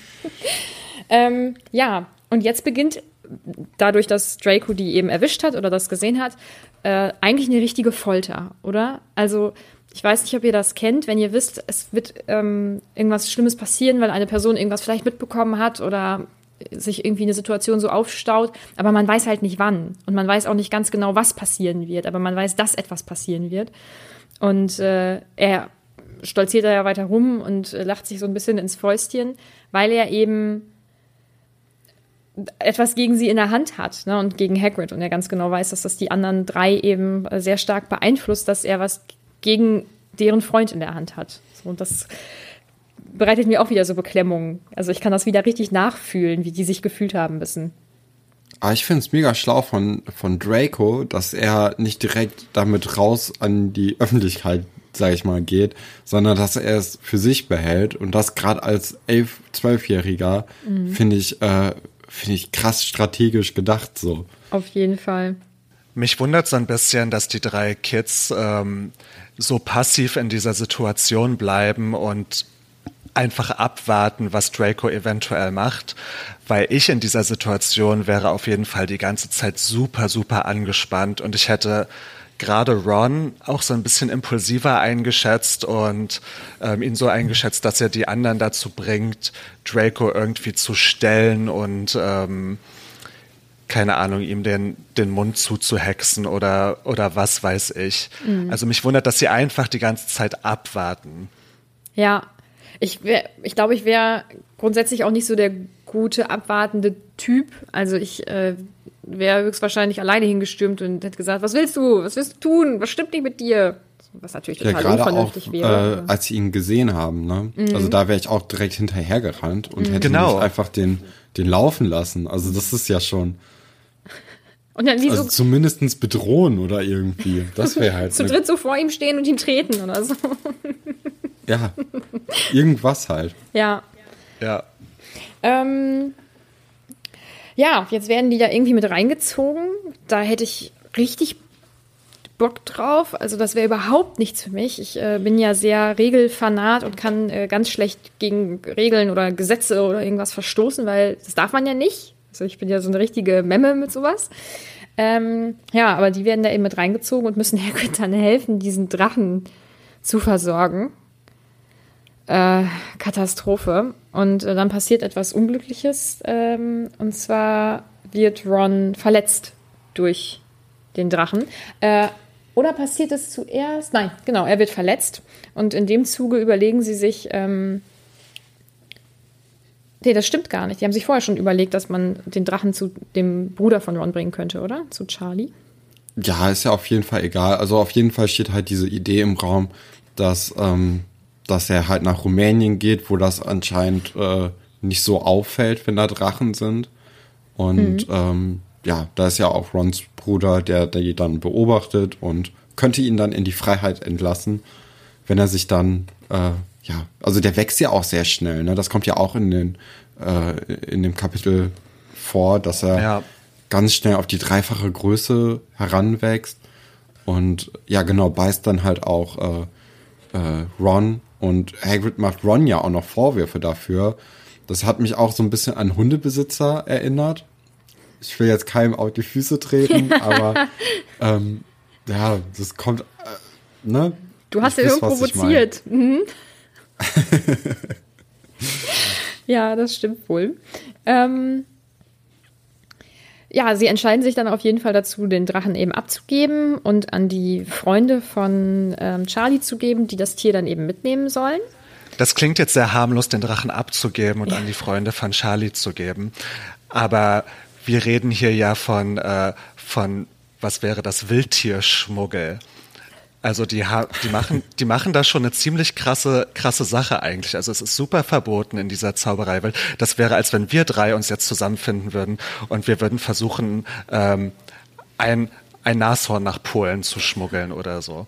ähm, ja, und jetzt beginnt dadurch, dass Draco die eben erwischt hat oder das gesehen hat, äh, eigentlich eine richtige Folter, oder? Also ich weiß nicht, ob ihr das kennt, wenn ihr wisst, es wird ähm, irgendwas Schlimmes passieren, weil eine Person irgendwas vielleicht mitbekommen hat oder sich irgendwie eine Situation so aufstaut, aber man weiß halt nicht wann und man weiß auch nicht ganz genau, was passieren wird, aber man weiß, dass etwas passieren wird. Und äh, er stolziert da ja weiter rum und äh, lacht sich so ein bisschen ins Fäustchen, weil er eben etwas gegen sie in der Hand hat ne, und gegen Hagrid und er ganz genau weiß, dass das die anderen drei eben äh, sehr stark beeinflusst, dass er was gegen deren Freund in der Hand hat. So, und das bereitet mir auch wieder so Beklemmungen. Also ich kann das wieder richtig nachfühlen, wie die sich gefühlt haben müssen. Aber ich finde es mega schlau von, von Draco, dass er nicht direkt damit raus an die Öffentlichkeit, sag ich mal, geht, sondern dass er es für sich behält. Und das gerade als elf, zwölfjähriger finde ich, äh, finde ich krass strategisch gedacht so. Auf jeden Fall. Mich wundert so ein bisschen, dass die drei Kids ähm, so passiv in dieser Situation bleiben und einfach abwarten, was Draco eventuell macht, weil ich in dieser Situation wäre auf jeden Fall die ganze Zeit super, super angespannt und ich hätte gerade Ron auch so ein bisschen impulsiver eingeschätzt und ähm, ihn so eingeschätzt, dass er die anderen dazu bringt, Draco irgendwie zu stellen und ähm, keine Ahnung, ihm den, den Mund zuzuhexen oder, oder was weiß ich. Also mich wundert, dass sie einfach die ganze Zeit abwarten. Ja, ich, wär, ich glaube, ich wäre grundsätzlich auch nicht so der gute, abwartende Typ. Also ich äh, wäre höchstwahrscheinlich alleine hingestürmt und hätte gesagt, was willst du? Was willst du tun? Was stimmt nicht mit dir? Was natürlich Ja, total auch, unvernünftig äh, wäre. als sie ihn gesehen haben, ne? Also da wäre ich auch direkt hinterhergerannt und hätte Genau. nicht einfach den, den laufen lassen. Also das ist ja schon, und dann wie also so zumindestens bedrohen oder irgendwie. Das wäre halt, zu ne- dritt so vor ihm stehen und ihn treten oder so. ja, irgendwas halt. ja. Ja. Ähm, ja, jetzt werden die da irgendwie mit reingezogen. Da hätte ich richtig Bock drauf. Also das wäre überhaupt nichts für mich. Ich äh, bin ja sehr Regelfanat und kann äh, ganz schlecht gegen Regeln oder Gesetze oder irgendwas verstoßen, weil das darf man ja nicht. Also ich bin ja so eine richtige Memme mit sowas. Ähm, ja, aber die werden da eben mit reingezogen und müssen Hagrid dann helfen, diesen Drachen zu versorgen. Äh, Katastrophe. Und äh, dann passiert etwas Unglückliches. Ähm, und zwar wird Ron verletzt durch den Drachen. Äh, oder passiert es zuerst? Nein, genau, er wird verletzt. Und in dem Zuge überlegen sie sich, ähm, nee, das stimmt gar nicht. Die haben sich vorher schon überlegt, dass man den Drachen zu dem Bruder von Ron bringen könnte, oder? Zu Charlie. Ja, ist ja auf jeden Fall egal. Also auf jeden Fall steht halt diese Idee im Raum, dass, ähm, dass er halt nach Rumänien geht, wo das anscheinend äh, nicht so auffällt, wenn da Drachen sind. Und ähm, ja, da ist ja auch Rons Bruder, der die dann beobachtet und könnte ihn dann in die Freiheit entlassen, wenn er sich dann, äh, ja, also der wächst ja auch sehr schnell, ne? Das kommt ja auch in den, äh, in dem Kapitel vor, dass er Ja. ganz schnell auf die dreifache Größe heranwächst und ja genau beißt dann halt auch äh, äh, Ron und Hagrid macht Ron ja auch noch Vorwürfe dafür. Das hat mich auch so ein bisschen an Hundebesitzer erinnert. Ich will jetzt keinem auf die Füße treten, aber ähm, ja, das kommt, äh, ne? Du hast ja irgendwo was ich mein. provoziert. Mhm. ja, das stimmt wohl. Ähm, ja, sie entscheiden sich dann auf jeden Fall dazu, den Drachen eben abzugeben und an die Freunde von ähm, Charlie zu geben, die das Tier dann eben mitnehmen sollen. Das klingt jetzt sehr harmlos, den Drachen abzugeben und ja. an die Freunde von Charlie zu geben. Aber wir reden hier ja von, äh, von was wäre das, Wildtierschmuggel. Also die, die, machen, die machen da schon eine ziemlich krasse, krasse Sache eigentlich. Also es ist super verboten in dieser Zaubereiwelt. Das wäre, als wenn wir drei uns jetzt zusammenfinden würden und wir würden versuchen, ähm, ein, ein Nashorn nach Polen zu schmuggeln oder so.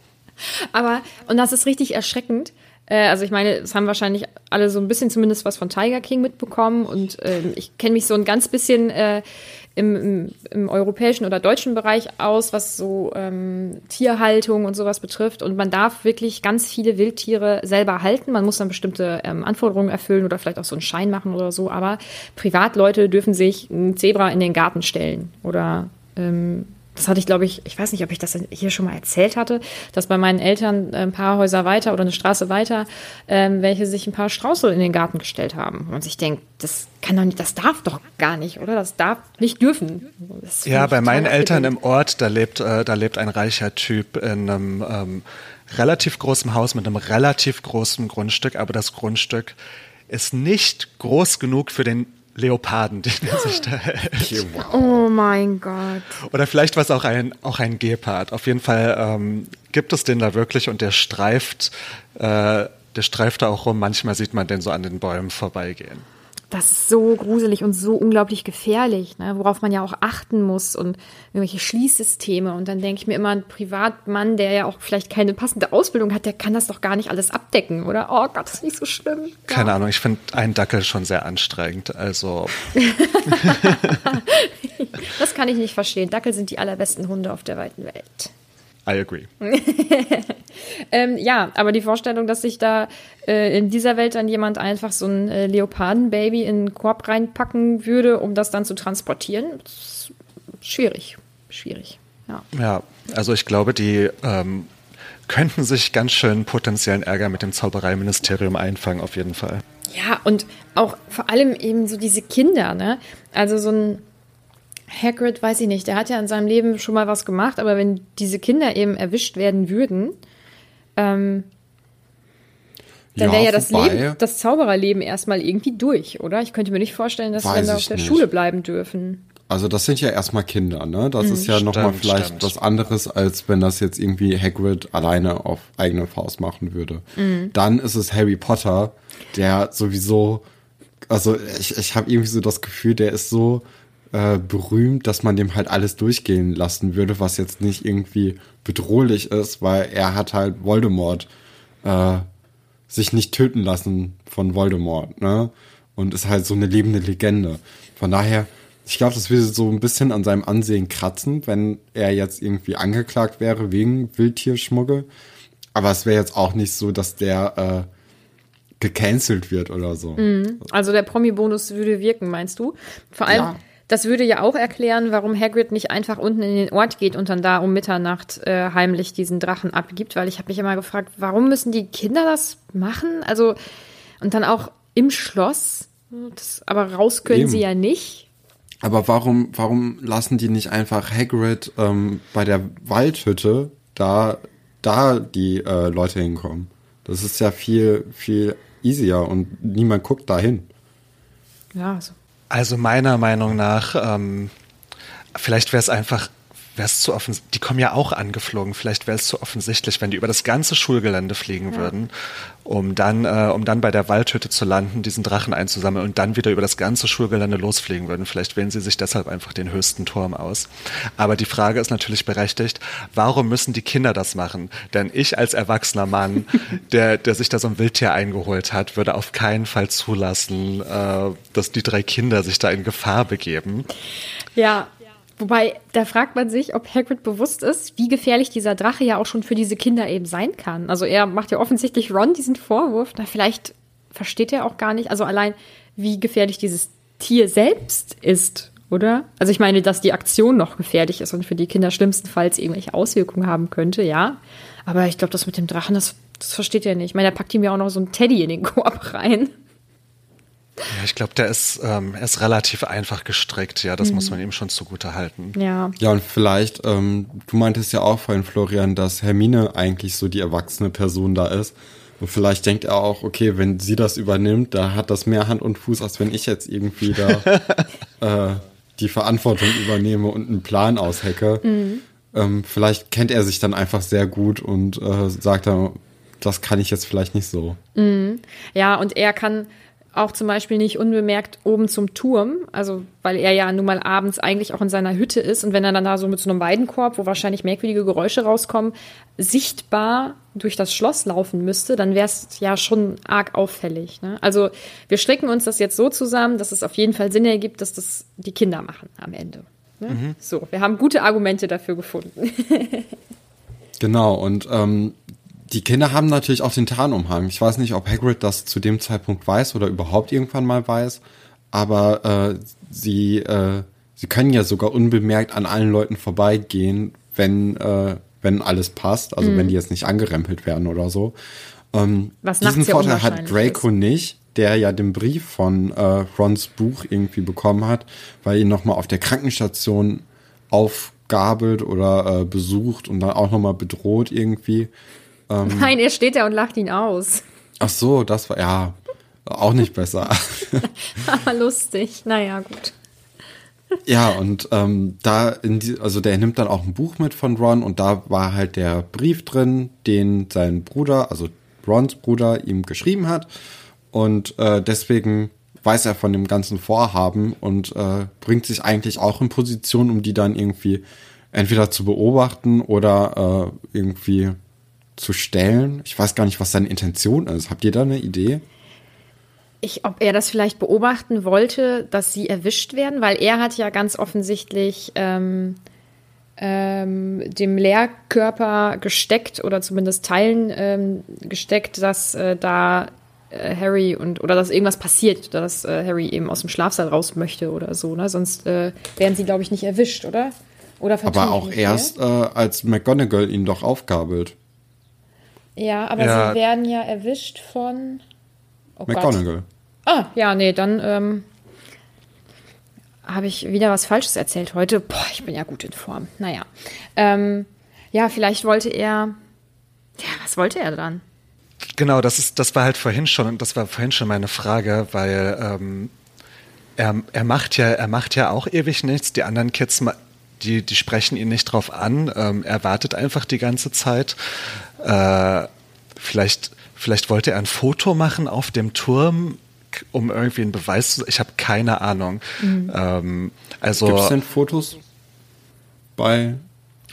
Aber, und das ist richtig erschreckend, äh, also ich meine, es haben wahrscheinlich alle so ein bisschen zumindest was von Tiger King mitbekommen und äh, ich kenne mich so ein ganz bisschen äh, im, im, im, europäischen oder deutschen Bereich aus, was so ähm, Tierhaltung und sowas betrifft. Und man darf wirklich ganz viele Wildtiere selber halten. Man muss dann bestimmte ähm, Anforderungen erfüllen oder vielleicht auch so einen Schein machen oder so. Aber Privatleute dürfen sich ein Zebra in den Garten stellen oder ähm, das hatte ich, glaube ich, ich weiß nicht, ob ich das hier schon mal erzählt hatte, dass bei meinen Eltern ein paar Häuser weiter oder eine Straße weiter, ähm, welche sich ein paar Straußel in den Garten gestellt haben. Und sich denkt, das kann doch nicht, das darf doch gar nicht, oder? Das darf nicht dürfen. Ja, bei meinen Eltern im Ort, da lebt, äh, da lebt ein reicher Typ in einem ähm, relativ großen Haus mit einem relativ großen Grundstück, aber das Grundstück ist nicht groß genug für den Leoparden, den er sich da hält. Oh mein Gott. Oder vielleicht war es auch ein, auch ein Gepard. Auf jeden Fall ähm, gibt es den da wirklich und der streift, äh, der streift da auch rum. Manchmal sieht man den so an den Bäumen vorbeigehen das ist so gruselig und so unglaublich gefährlich, ne? worauf man ja auch achten muss und irgendwelche Schließsysteme. Und dann denke ich mir immer, ein Privatmann, der ja auch vielleicht keine passende Ausbildung hat, der kann das doch gar nicht alles abdecken, oder? Oh Gott, das ist nicht so schlimm. Ja. Keine Ahnung, ich finde einen Dackel schon sehr anstrengend. Also. das kann ich nicht verstehen. Dackel sind die allerbesten Hunde auf der weiten Welt. I agree. ähm, ja, aber die Vorstellung, dass sich da äh, in dieser Welt dann jemand einfach so ein äh, Leopardenbaby in einen Korb reinpacken würde, um das dann zu transportieren, schwierig. Schwierig. Ja. ja, also ich glaube, die ähm, könnten sich ganz schön potenziellen Ärger mit dem Zaubereiministerium einfangen, auf jeden Fall. Ja, und auch vor allem eben so diese Kinder, ne? Also so ein Hagrid, weiß ich nicht, der hat ja in seinem Leben schon mal was gemacht, aber wenn diese Kinder eben erwischt werden würden, ähm, dann wäre ja, ja das Leben, das Zaubererleben erstmal irgendwie durch, oder? Ich könnte mir nicht vorstellen, dass sie dann auf der nicht. Schule bleiben dürfen. Also das sind ja erstmal Kinder, ne? Das mhm. ist ja nochmal vielleicht stimmt. was anderes, als wenn das jetzt irgendwie Hagrid alleine auf eigene Faust machen würde. Mhm. Dann ist es Harry Potter, der sowieso, also ich, ich habe irgendwie so das Gefühl, der ist so äh, berühmt, dass man dem halt alles durchgehen lassen würde, was jetzt nicht irgendwie bedrohlich ist, weil er hat halt Voldemort äh, sich nicht töten lassen von Voldemort, ne? Und ist halt so eine lebende Legende. Von daher, ich glaube, das würde so ein bisschen an seinem Ansehen kratzen, wenn er jetzt irgendwie angeklagt wäre wegen Wildtierschmuggel. Aber es wäre jetzt auch nicht so, dass der äh, gecancelt wird oder so. Mhm. Also der Promi-Bonus würde wirken, meinst du? Vor allem, ja. Das würde ja auch erklären, warum Hagrid nicht einfach unten in den Ort geht und dann da um Mitternacht äh, heimlich diesen Drachen abgibt, weil ich habe mich immer gefragt, warum müssen die Kinder das machen? Also und dann auch im Schloss, das, aber raus können Eben. sie ja nicht. Aber warum, warum lassen die nicht einfach Hagrid ähm, bei der Waldhütte da, da die äh, Leute hinkommen? Das ist ja viel, viel easier und niemand guckt dahin. Ja, also also meiner Meinung nach, ähm, vielleicht wäre es einfach wäre es zu offensichtlich, die kommen ja auch angeflogen, vielleicht wäre es zu offensichtlich, wenn die über das ganze Schulgelände fliegen ja. würden, um dann, äh, um dann bei der Waldhütte zu landen, diesen Drachen einzusammeln und dann wieder über das ganze Schulgelände losfliegen würden. Vielleicht wählen sie sich deshalb einfach den höchsten Turm aus. Aber die Frage ist natürlich berechtigt, warum müssen die Kinder das machen? Denn ich als erwachsener Mann, der, der sich da so ein Wildtier eingeholt hat, würde auf keinen Fall zulassen, äh, dass die drei Kinder sich da in Gefahr begeben. Ja, Wobei, da fragt man sich, ob Hagrid bewusst ist, wie gefährlich dieser Drache ja auch schon für diese Kinder eben sein kann. Also er macht ja offensichtlich Ron diesen Vorwurf. Na, vielleicht versteht er auch gar nicht, also allein, wie gefährlich dieses Tier selbst ist, oder? Also ich meine, dass die Aktion noch gefährlich ist und für die Kinder schlimmstenfalls irgendwelche Auswirkungen haben könnte, ja. Aber ich glaube, das mit dem Drachen, das, das versteht er nicht. Ich meine, er packt ihm ja auch noch so einen Teddy in den Korb rein. Ja, ich glaube, der ist, ähm, er ist relativ einfach gestrickt, ja, das mhm. muss man ihm schon zugute halten. Ja. Ja, und vielleicht, ähm, du meintest ja auch vorhin, Florian, dass Hermine eigentlich so die erwachsene Person da ist. Und vielleicht denkt er auch, okay, wenn sie das übernimmt, da hat das mehr Hand und Fuß, als wenn ich jetzt irgendwie da äh, die Verantwortung übernehme und einen Plan aushecke. Mhm. Ähm, vielleicht kennt er sich dann einfach sehr gut und äh, sagt dann, das kann ich jetzt vielleicht nicht so. Mhm. Ja, und er kann auch zum Beispiel nicht unbemerkt oben zum Turm, also weil er ja nun mal abends eigentlich auch in seiner Hütte ist und wenn er dann da so mit so einem Weidenkorb, wo wahrscheinlich merkwürdige Geräusche rauskommen, sichtbar durch das Schloss laufen müsste, dann wäre es ja schon arg auffällig. Ne? Also wir stricken uns das jetzt so zusammen, dass es auf jeden Fall Sinn ergibt, dass das die Kinder machen am Ende. Ne? Mhm. So, wir haben gute Argumente dafür gefunden. genau, und ähm, die Kinder haben natürlich auch den Tarnumhang. Ich weiß nicht, ob Hagrid das zu dem Zeitpunkt weiß oder überhaupt irgendwann mal weiß, aber äh, sie, äh, sie können ja sogar unbemerkt an allen Leuten vorbeigehen, wenn, äh, wenn alles passt, also mhm. wenn die jetzt nicht angerempelt werden oder so. Ähm, Was diesen Vorteil hat Draco ist. nicht, der ja den Brief von äh, Rons Buch irgendwie bekommen hat, weil ihn nochmal auf der Krankenstation aufgabelt oder äh, besucht und dann auch nochmal bedroht irgendwie. Ähm, Nein, er steht da und lacht ihn aus. Ach so, das war ja auch nicht besser. Aber lustig. Naja, gut. Ja, und ähm, da in die, also der nimmt dann auch ein Buch mit von Ron und da war halt der Brief drin, den sein Bruder, also Rons Bruder, ihm geschrieben hat. Und äh, deswegen weiß er von dem ganzen Vorhaben und äh, bringt sich eigentlich auch in Position, um die dann irgendwie entweder zu beobachten oder äh, irgendwie zu stellen. Ich weiß gar nicht, was seine Intention ist. Habt ihr da eine Idee? Ich, ob er das vielleicht beobachten wollte, dass sie erwischt werden, weil er hat ja ganz offensichtlich ähm, ähm, dem Lehrkörper gesteckt oder zumindest Teilen ähm, gesteckt, dass äh, da äh, Harry und oder dass irgendwas passiert, dass äh, Harry eben aus dem Schlafsaal raus möchte oder so. Ne? Sonst äh, wären sie, glaube ich, nicht erwischt, oder? Oder Aber auch erst, äh, als McGonagall ihn doch aufgabelt. Ja, aber ja. sie werden ja erwischt von oh McGonagall. Ah, ja, nee, dann ähm, habe ich wieder was Falsches erzählt heute. Boah, ich bin ja gut in Form. Naja. Ähm, ja, vielleicht wollte er. Ja, was wollte er dann? Genau, das ist, das war halt vorhin schon, das war vorhin schon meine Frage, weil ähm, er, er macht ja, er macht ja auch ewig nichts. Die anderen Kids, die, die sprechen ihn nicht drauf an. Ähm, er wartet einfach die ganze Zeit. Äh, vielleicht, vielleicht wollte er ein Foto machen auf dem Turm, um irgendwie einen Beweis zu. Ich habe keine Ahnung. Mhm. Ähm, also gibt es denn Fotos bei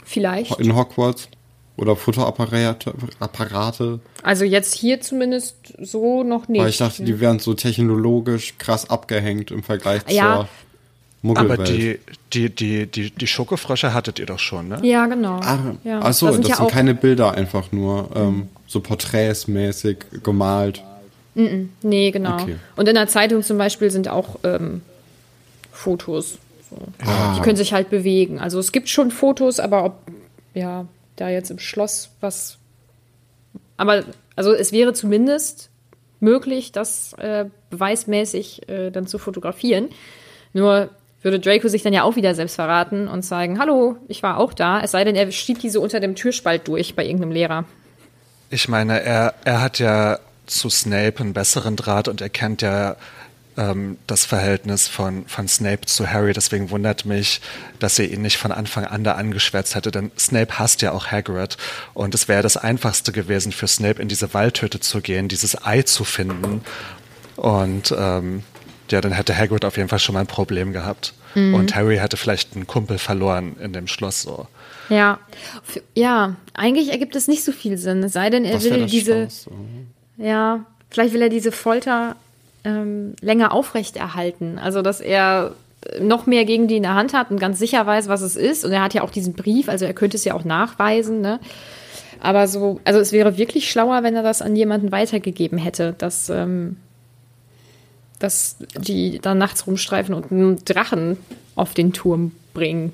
vielleicht in Hogwarts oder Fotoapparate? Apparate? Also jetzt hier zumindest so noch nicht. Weil ich dachte, die wären so technologisch krass abgehängt im Vergleich ja, zur Muggelwelt. Aber die, die, die, die, die Schokofrösche hattet ihr doch schon, ne? Ja, genau. Ach, ja. ach so, das sind, das sind keine Bilder einfach nur, ähm, so porträtsmäßig gemalt. Mm -mm, nee, genau. Okay. Und in der Zeitung zum Beispiel sind auch ähm, Fotos. So. Ah. Die können sich halt bewegen. Also es gibt schon Fotos, aber ob ja da jetzt im Schloss was. Aber also es wäre zumindest möglich, das äh, beweismäßig äh, dann zu fotografieren. Nur würde Draco sich dann ja auch wieder selbst verraten und sagen, hallo, ich war auch da, es sei denn, er schiebt diese unter dem Türspalt durch bei irgendeinem Lehrer. Ich meine, er, er hat ja zu Snape einen besseren Draht und er kennt ja ähm, das Verhältnis von, von Snape zu Harry. Deswegen wundert mich, dass er ihn nicht von Anfang an da angeschwärzt hätte, denn Snape hasst ja auch Hagrid. Und es wäre das Einfachste gewesen für Snape, in diese Waldhütte zu gehen, dieses Ei zu finden. Und ähm, ja, dann hätte Hagrid auf jeden Fall schon mal ein Problem gehabt. Mhm. Und Harry hätte vielleicht einen Kumpel verloren in dem Schloss so. Ja, ja, eigentlich ergibt es nicht so viel Sinn, es sei denn, er will diese, Schloss, ja, vielleicht will er diese Folter ähm, länger aufrechterhalten. Also, dass er noch mehr gegen die in der Hand hat und ganz sicher weiß, was es ist. Und er hat ja auch diesen Brief, also er könnte es ja auch nachweisen, ne? Aber so, also es wäre wirklich schlauer, wenn er das an jemanden weitergegeben hätte, dass ähm, dass die dann nachts rumstreifen und einen Drachen auf den Turm bringen.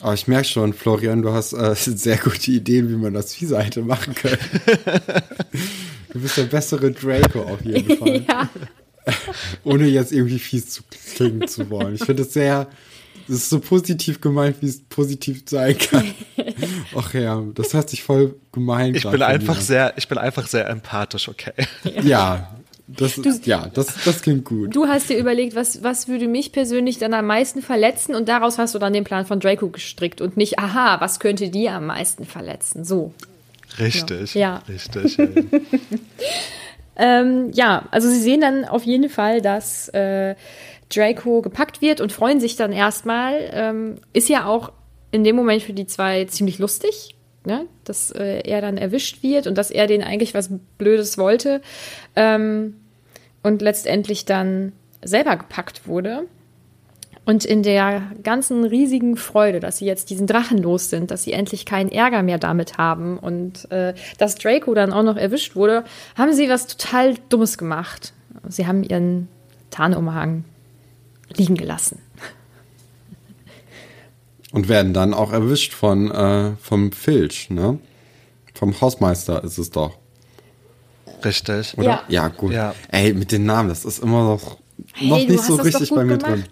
Aber ich merke schon, Florian, du hast äh, sehr gute Ideen, wie man das Visa hätte machen können. du bist der bessere Draco auf jeden Fall. ja. Ohne jetzt irgendwie fies zu klingen zu wollen. Ich finde es sehr, es ist so positiv gemeint, wie es positiv sein kann. Ach ja, das hört sich voll gemein Ich bin einfach sehr, ich bin einfach sehr empathisch, okay. Ja, das, du, ja, das, das klingt gut. Du hast dir überlegt, was, was würde mich persönlich dann am meisten verletzen und daraus hast du dann den Plan von Draco gestrickt und nicht, aha, was könnte die am meisten verletzen? So. Richtig. Ja. Richtig. ähm, ja, also sie sehen dann auf jeden Fall, dass äh, Draco gepackt wird und freuen sich dann erstmal. Ähm, ist ja auch in dem Moment für die zwei ziemlich lustig, ne? dass äh, er dann erwischt wird und dass er denen eigentlich was Blödes wollte ähm, und letztendlich dann selber gepackt wurde. Und in der ganzen riesigen Freude, dass sie jetzt diesen Drachen los sind, dass sie endlich keinen Ärger mehr damit haben und äh, dass Draco dann auch noch erwischt wurde, haben sie was total Dummes gemacht. Sie haben ihren Tarnumhang liegen gelassen. Und werden dann auch erwischt von äh, vom Filch, ne? Vom Hausmeister ist es doch. Richtig. Oder? Ja, ja gut. Ja. Ey, mit den Namen, das ist immer noch, hey, noch nicht so richtig bei mir gemacht. drin.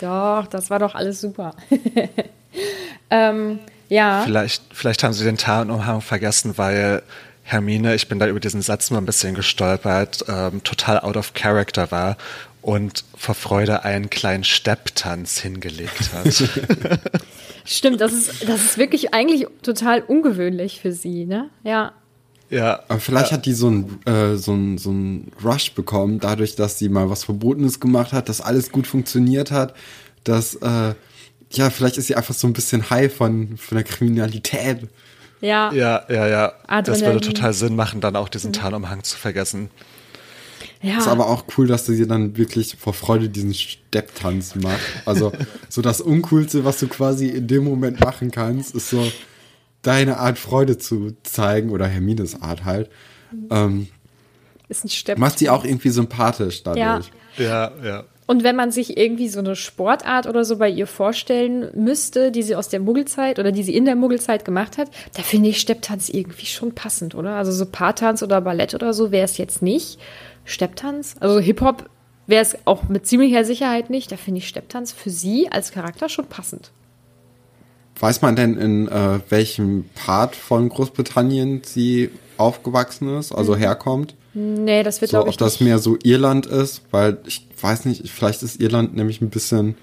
Doch, das war doch alles super. ähm, ja. Vielleicht, vielleicht haben sie den Tarnumhang vergessen, weil Hermine, ich bin da über diesen Satz nur ein bisschen gestolpert, ähm, total out of character war und vor Freude einen kleinen Stepptanz hingelegt hat. Stimmt, das ist, das ist wirklich eigentlich total ungewöhnlich für sie, ne? Ja. Ja. Aber vielleicht ja. hat die so einen äh, so ein, so ein Rush bekommen, dadurch, dass sie mal was Verbotenes gemacht hat, dass alles gut funktioniert hat, dass, äh, ja, vielleicht ist sie einfach so ein bisschen high von, von der Kriminalität. Ja. Ja, ja, ja. Adrenalin. Das würde total Sinn machen, dann auch diesen mhm. Tarnumhang zu vergessen. Ja. Ist aber auch cool, dass du dir dann wirklich vor Freude diesen Stepptanz machst. Also, so das Uncoolste, was du quasi in dem Moment machen kannst, ist so deine Art Freude zu zeigen oder Hermines Art halt. Ähm, ist ein Stepp. Macht sie auch irgendwie sympathisch dadurch. Ja, ja. ja. Und wenn man sich irgendwie so eine Sportart oder so bei ihr vorstellen müsste, die sie aus der Muggelzeit oder die sie in der Muggelzeit gemacht hat, da finde ich Stepptanz irgendwie schon passend, oder? Also so Paartanz oder Ballett oder so wäre es jetzt nicht. Stepptanz, also Hip-Hop wäre es auch mit ziemlicher Sicherheit nicht. Da finde ich Stepptanz für sie als Charakter schon passend. Weiß man denn, in äh, welchem Part von Großbritannien sie aufgewachsen ist, also mhm. herkommt? Nee, das wird so, glaube ich. Ob das mehr so Irland ist, weil ich weiß nicht, vielleicht ist Irland nämlich ein bisschen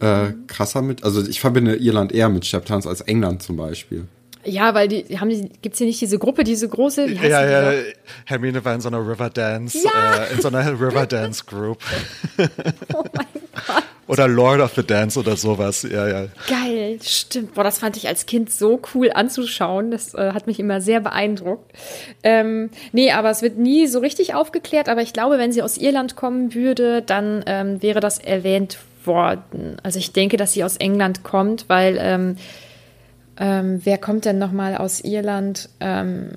äh, krasser mit. Also ich verbinde Irland eher mit Stepptanz als England zum Beispiel. Ja, weil die haben die, gibt's hier nicht diese Gruppe, diese große? ja, ja, ja. Hermine war in so einer Riverdance, ja. äh, in so einer Riverdance Group. oh mein Gott. Oder Lord of the Dance oder sowas, ja, ja. Geil, stimmt. Boah, das fand ich als Kind so cool anzuschauen. Das äh, hat mich immer sehr beeindruckt. Ähm, nee, aber es wird nie so richtig aufgeklärt. Aber ich glaube, wenn sie aus Irland kommen würde, dann ähm, wäre das erwähnt worden. Also ich denke, dass sie aus England kommt, weil ähm, ähm, wer kommt denn nochmal aus Irland? Ähm,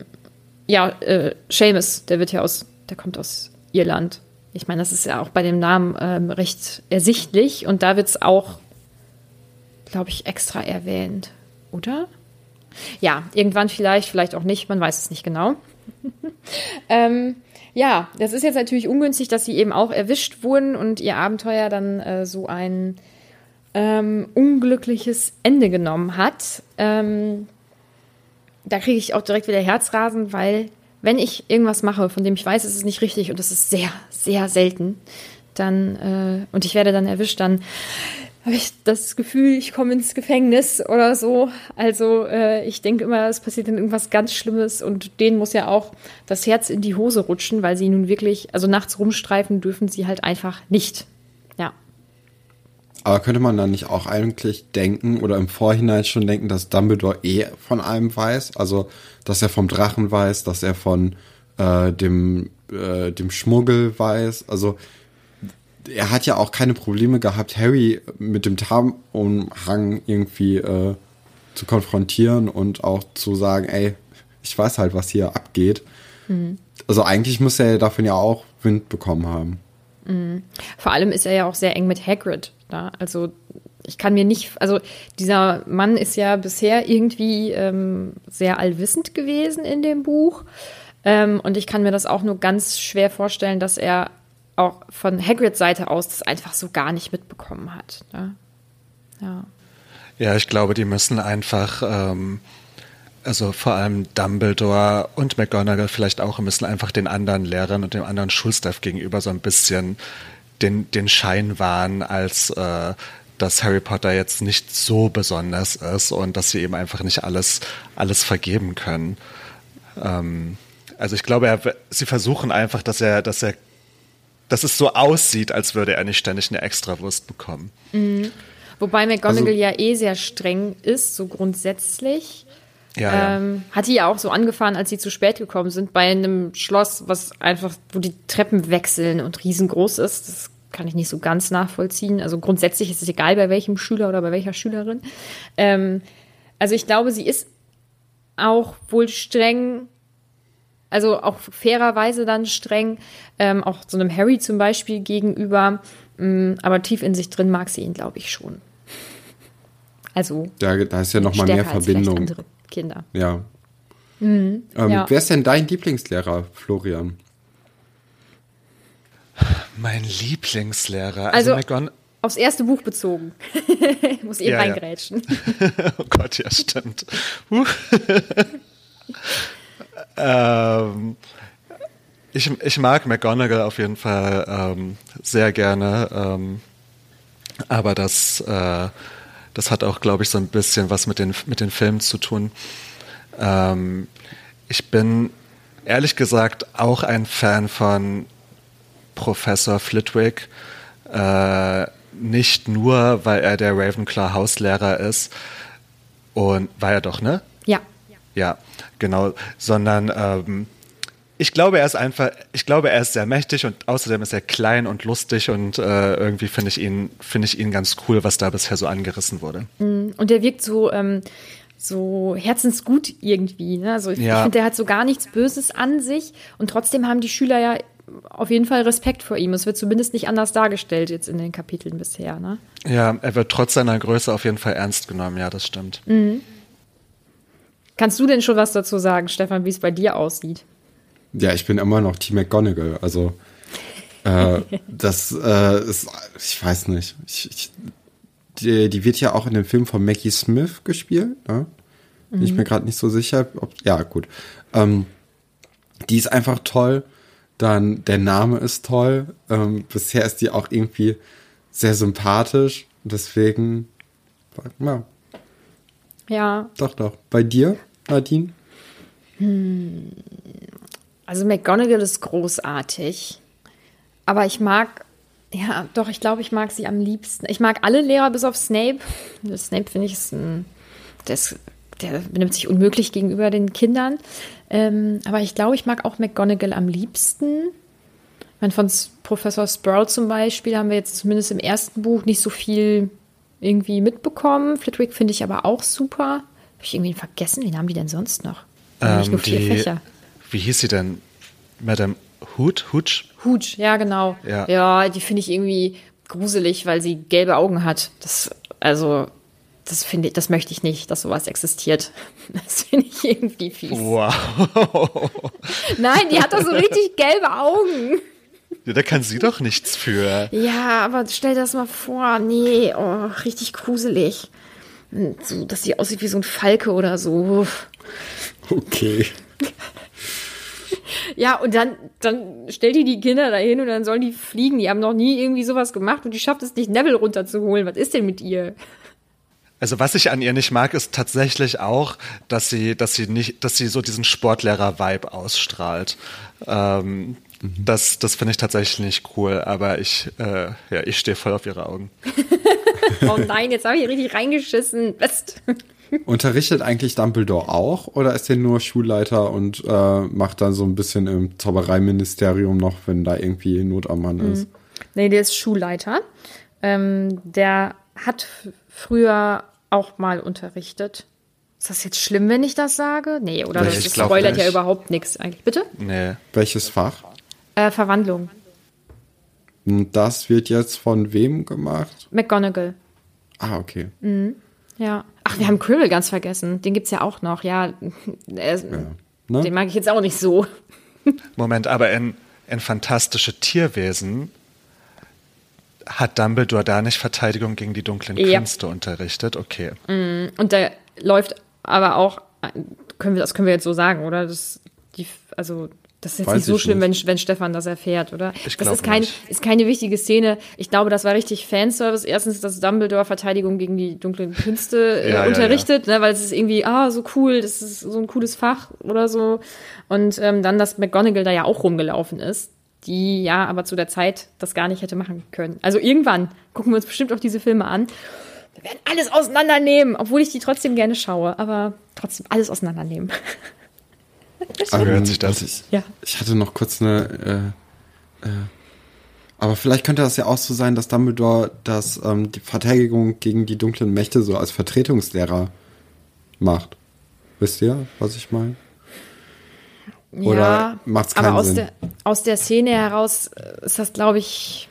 ja, äh, Seamus, der wird ja aus, der kommt aus Irland. Ich meine, das ist ja auch bei dem Namen ähm, recht ersichtlich und da wird es auch, glaube ich, extra erwähnt, oder? Ja, irgendwann vielleicht, vielleicht auch nicht, man weiß es nicht genau. ähm, ja, das ist jetzt natürlich ungünstig, dass sie eben auch erwischt wurden und ihr Abenteuer dann äh, so ein ähm, unglückliches Ende genommen hat. Ähm, da kriege ich auch direkt wieder Herzrasen, weil wenn ich irgendwas mache, von dem ich weiß, es ist nicht richtig und es ist sehr, sehr selten, dann äh, und ich werde dann erwischt, dann habe ich das Gefühl, ich komme ins Gefängnis oder so. Also äh, ich denke immer, es passiert dann irgendwas ganz Schlimmes und denen muss ja auch das Herz in die Hose rutschen, weil sie nun wirklich, also nachts rumstreifen dürfen sie halt einfach nicht. Aber könnte man dann nicht auch eigentlich denken oder im Vorhinein schon denken, dass Dumbledore eh von allem weiß? Also, dass er vom Drachen weiß, dass er von äh, dem, äh, dem Schmuggel weiß. Also, er hat ja auch keine Probleme gehabt, Harry mit dem Tarnumhang irgendwie äh, zu konfrontieren und auch zu sagen, ey, ich weiß halt, was hier abgeht. Mhm. Also eigentlich muss er davon ja auch Wind bekommen haben. Mhm. Vor allem ist er ja auch sehr eng mit Hagrid. Da. Also ich kann mir nicht, also dieser Mann ist ja bisher irgendwie ähm, sehr allwissend gewesen in dem Buch. Ähm, und ich kann mir das auch nur ganz schwer vorstellen, dass er auch von Hagrids Seite aus das einfach so gar nicht mitbekommen hat. Ne? Ja. Ja, ich glaube, die müssen einfach, ähm, also vor allem Dumbledore und McGonagall vielleicht auch, müssen einfach den anderen Lehrern und dem anderen Schulstaff gegenüber so ein bisschen den, den Schein wahren, als äh, dass Harry Potter jetzt nicht so besonders ist und dass sie eben einfach nicht alles, alles vergeben können. Ähm, also ich glaube, er, sie versuchen einfach, dass er, dass er, dass es so aussieht, als würde er nicht ständig eine Extrawurst bekommen. Mhm. Wobei McGonagall also, ja eh sehr streng ist, so grundsätzlich. Ja, ähm, ja. Hat die ja auch so angefahren, als sie zu spät gekommen sind, bei einem Schloss, was einfach, wo die Treppen wechseln und riesengroß ist. Das kann ich nicht so ganz nachvollziehen. Also grundsätzlich ist es egal, bei welchem Schüler oder bei welcher Schülerin. Ähm, also ich glaube, sie ist auch wohl streng, also auch fairerweise dann streng, ähm, auch so einem Harry zum Beispiel gegenüber. Ähm, aber tief in sich drin mag sie ihn, glaube ich, schon. Also. Da, da ist ja noch mal mehr Verbindung. Kinder. Ja. Mhm, ähm, ja. Wer ist denn dein Lieblingslehrer, Florian? Mein Lieblingslehrer. Also, also aufs erste Buch bezogen. ich muss eh ja, reingrätschen. Ja. oh Gott, ja, stimmt. ähm, ich, ich mag McGonagall auf jeden Fall ähm, sehr gerne. Ähm, aber das, äh, das hat auch, glaube ich, so ein bisschen was mit den, mit den Filmen zu tun. Ähm, ich bin ehrlich gesagt auch ein Fan von Professor Flitwick. Äh, nicht nur, weil er der Ravenclaw Hauslehrer ist. Und war er doch, ne? Ja. Ja, genau. Sondern ähm, ich glaube, er ist einfach, ich glaube, er ist sehr mächtig und außerdem ist er klein und lustig und äh, irgendwie finde ich ihn, finde ich ihn ganz cool, was da bisher so angerissen wurde. Mm, und er wirkt so, ähm, so herzensgut irgendwie. Ne? Also ich, ja. ich finde, der hat so gar nichts Böses an sich und trotzdem haben die Schüler ja auf jeden Fall Respekt vor ihm. Es wird zumindest nicht anders dargestellt jetzt in den Kapiteln bisher. Ne? Ja, er wird trotz seiner Größe auf jeden Fall ernst genommen, ja, das stimmt. Mhm. Kannst du denn schon was dazu sagen, Stefan, wie es bei dir aussieht? Ja, ich bin immer noch Team McGonagall. Also äh, das äh, ist, ich weiß nicht. Ich, ich, die, die, wird ja auch in dem Film von Maggie Smith gespielt. Ne? Bin mhm. ich mir gerade nicht so sicher. Ob, ja, gut. Ähm, die ist einfach toll. Dann der Name ist toll. Ähm, bisher ist die auch irgendwie sehr sympathisch. Deswegen, ja. Ja. Doch, doch. Bei dir, Nadine? Hm. Also McGonagall ist großartig. Aber ich mag, ja, doch, ich glaube, ich mag sie am liebsten. Ich mag alle Lehrer bis auf Snape. Snape finde ich ist ein, der, ist, der benimmt sich unmöglich gegenüber den Kindern. Ähm, aber ich glaube, ich mag auch McGonagall am liebsten. Ich meine, von Professor Sprout zum Beispiel haben wir jetzt zumindest im ersten Buch nicht so viel irgendwie mitbekommen. Flitwick finde ich aber auch super. Habe ich irgendwie vergessen? Wen haben die denn sonst noch? Ähm, nur vier die, Fächer wie hieß sie denn? Madame Hood? Hooch? Hooch, ja, genau. Ja, ja die finde ich irgendwie gruselig, weil sie gelbe Augen hat. Das, also, das finde ich, das möchte ich nicht, dass sowas existiert. Das finde ich irgendwie fies. Wow. Nein, die hat doch so richtig gelbe Augen. Ja, da kann sie doch nichts für. Ja, aber stell dir das mal vor. Nee, oh, richtig gruselig. So, dass sie aussieht wie so ein Falke oder so. Okay. Ja, und dann, dann stellt die die Kinder da hin und dann sollen die fliegen. Die haben noch nie irgendwie sowas gemacht und die schafft es nicht, Neville runterzuholen. Was ist denn mit ihr? Also was ich an ihr nicht mag, ist tatsächlich auch, dass sie, dass sie nicht, dass sie so diesen Sportlehrer-Vibe ausstrahlt. Ähm, mhm. Das, das finde ich tatsächlich nicht cool, aber ich, äh, ja, ich stehe voll auf ihre Augen. oh nein, jetzt habe ich richtig reingeschissen. Best. Unterrichtet eigentlich Dumbledore auch oder ist er nur Schulleiter und äh, macht dann so ein bisschen im Zaubereiministerium noch, wenn da irgendwie Not am Mann ist? Mhm. Nee, der ist Schulleiter. Ähm, der hat früher auch mal unterrichtet. Ist das jetzt schlimm, wenn ich das sage? Nee, oder das spoilert ja überhaupt nichts eigentlich. Bitte? Nee. Welches Fach? Äh, Verwandlung. Das wird jetzt von wem gemacht? McGonagall. Ah, okay. Mhm. Ja. Ach, wir haben Quirrell ganz vergessen. Den gibt es ja auch noch. Ja, er, ja. Ne? den mag ich jetzt auch nicht so. Moment, aber in, in fantastische Tierwesen hat Dumbledore da nicht Verteidigung gegen die dunklen Ja. Künste unterrichtet? Okay. Und da läuft aber auch, können wir, das können wir jetzt so sagen, oder? Das, die, also, das ist jetzt Weiß nicht so schlimm, nicht. wenn, wenn Stefan das erfährt, oder? Ich das ist, kein, nicht. ist keine wichtige Szene. Ich glaube, das war richtig Fanservice. Erstens, dass Dumbledore Verteidigung gegen die dunklen Künste äh, Ja, ja, unterrichtet, Ne, weil es ist irgendwie, ah, so cool, das ist so ein cooles Fach oder so. Und ähm, dann, dass McGonagall da ja auch rumgelaufen ist, die ja aber zu der Zeit das gar nicht hätte machen können. Also irgendwann gucken wir uns bestimmt auch diese Filme an. Wir werden alles auseinandernehmen, obwohl ich die trotzdem gerne schaue, aber trotzdem alles auseinandernehmen. So hört sich das. Ich, Ja. ich hatte noch kurz eine. Äh, äh, aber vielleicht könnte das ja auch so sein, dass Dumbledore das, ähm, die Verteidigung gegen die dunklen Mächte so als Vertretungslehrer macht. Wisst ihr, was ich meine? Oder ja, macht's aber keinen aus Sinn? der, aus der Szene heraus äh, ist das, glaube ich,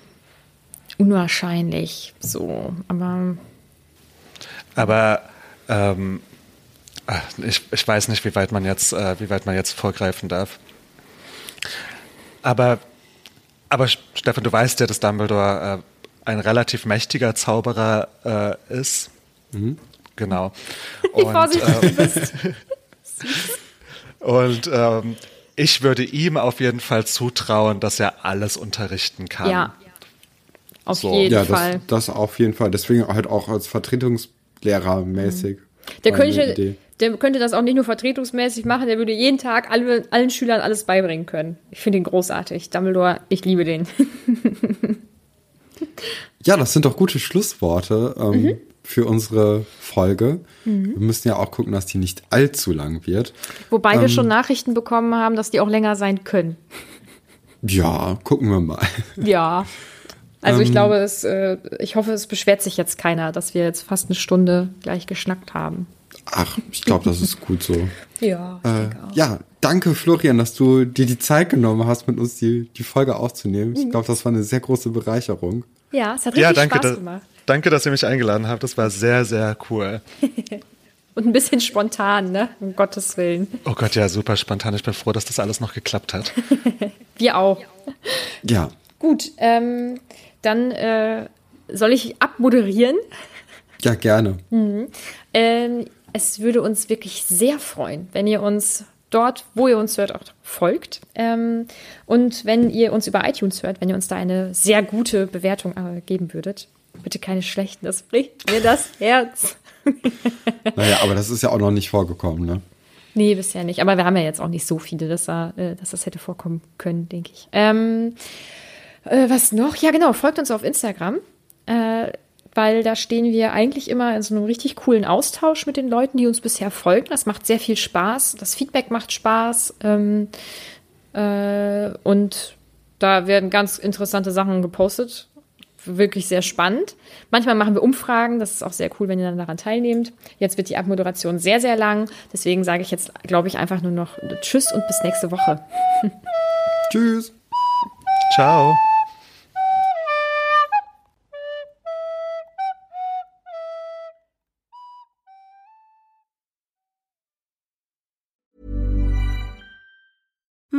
unwahrscheinlich so. Aber Aber ähm, ich, ich weiß nicht, wie weit man jetzt, äh, wie weit man jetzt vorgreifen darf. Aber, aber Stefan, du weißt ja, dass Dumbledore äh, ein relativ mächtiger Zauberer äh, ist. Genau. wie Und, vorsichtig ähm, du bist. Und ähm, ich würde ihm auf jeden Fall zutrauen, dass er alles unterrichten kann. Ja, auf So. jeden Ja, Fall. das, das auf jeden Fall. Deswegen halt auch als Vertretungslehrer mäßig. Der Meine könnte, Idee. Der könnte das auch nicht nur vertretungsmäßig machen, der würde jeden Tag alle, allen Schülern alles beibringen können. Ich finde ihn großartig. Dumbledore, ich liebe den. Ja, das sind doch gute Schlussworte ähm, Mhm. für unsere Folge. Wir müssen ja auch gucken, dass die nicht allzu lang wird. Wobei Ähm. wir schon Nachrichten bekommen haben, dass die auch länger sein können. Ja, gucken wir mal. Ja. Also Ähm. ich glaube, es, äh, ich hoffe, es beschwert sich jetzt keiner, dass wir jetzt fast eine Stunde gleich geschnackt haben. Ach, ich glaube, das ist gut so. Ja, ich Äh, ja, danke Florian, dass du dir die Zeit genommen hast, mit uns die, die Folge aufzunehmen. Mhm. Ich glaube, das war eine sehr große Bereicherung. Ja, es hat richtig Ja, danke, Spaß da, gemacht. danke, dass ihr mich eingeladen habt. Das war sehr, sehr cool. Und ein bisschen spontan, ne? Um Gottes Willen. Oh Gott, ja, super spontan. Ich bin froh, dass das alles noch geklappt hat. Wir auch. Ja, Gut, ähm, dann äh, soll ich abmoderieren. ja, gerne. Ähm, es würde uns wirklich sehr freuen, wenn ihr uns dort, wo ihr uns hört, auch folgt. Ähm, und wenn ihr uns über iTunes hört, wenn ihr uns da eine sehr gute Bewertung äh, geben würdet. Bitte keine schlechten, das bricht mir das Herz. Naja, aber das ist ja auch noch nicht vorgekommen, ne? Nee, bisher nicht. Aber wir haben ja jetzt auch nicht so viele, dass, da, äh, dass das hätte vorkommen können, denke ich. Ähm, äh, was noch? Ja, genau. Folgt uns auf Instagram. Äh, weil da stehen wir eigentlich immer in so einem richtig coolen Austausch mit den Leuten, die uns bisher folgen. Das macht sehr viel Spaß. Das Feedback macht Spaß. Ähm, äh, und da werden ganz interessante Sachen gepostet. Wirklich sehr spannend. Manchmal machen wir Umfragen. Das ist auch sehr cool, wenn ihr dann daran teilnehmt. Jetzt wird die Abmoderation sehr, sehr lang. Deswegen sage ich jetzt, glaube ich, einfach nur noch Tschüss und bis nächste Woche. Tschüss. Ciao.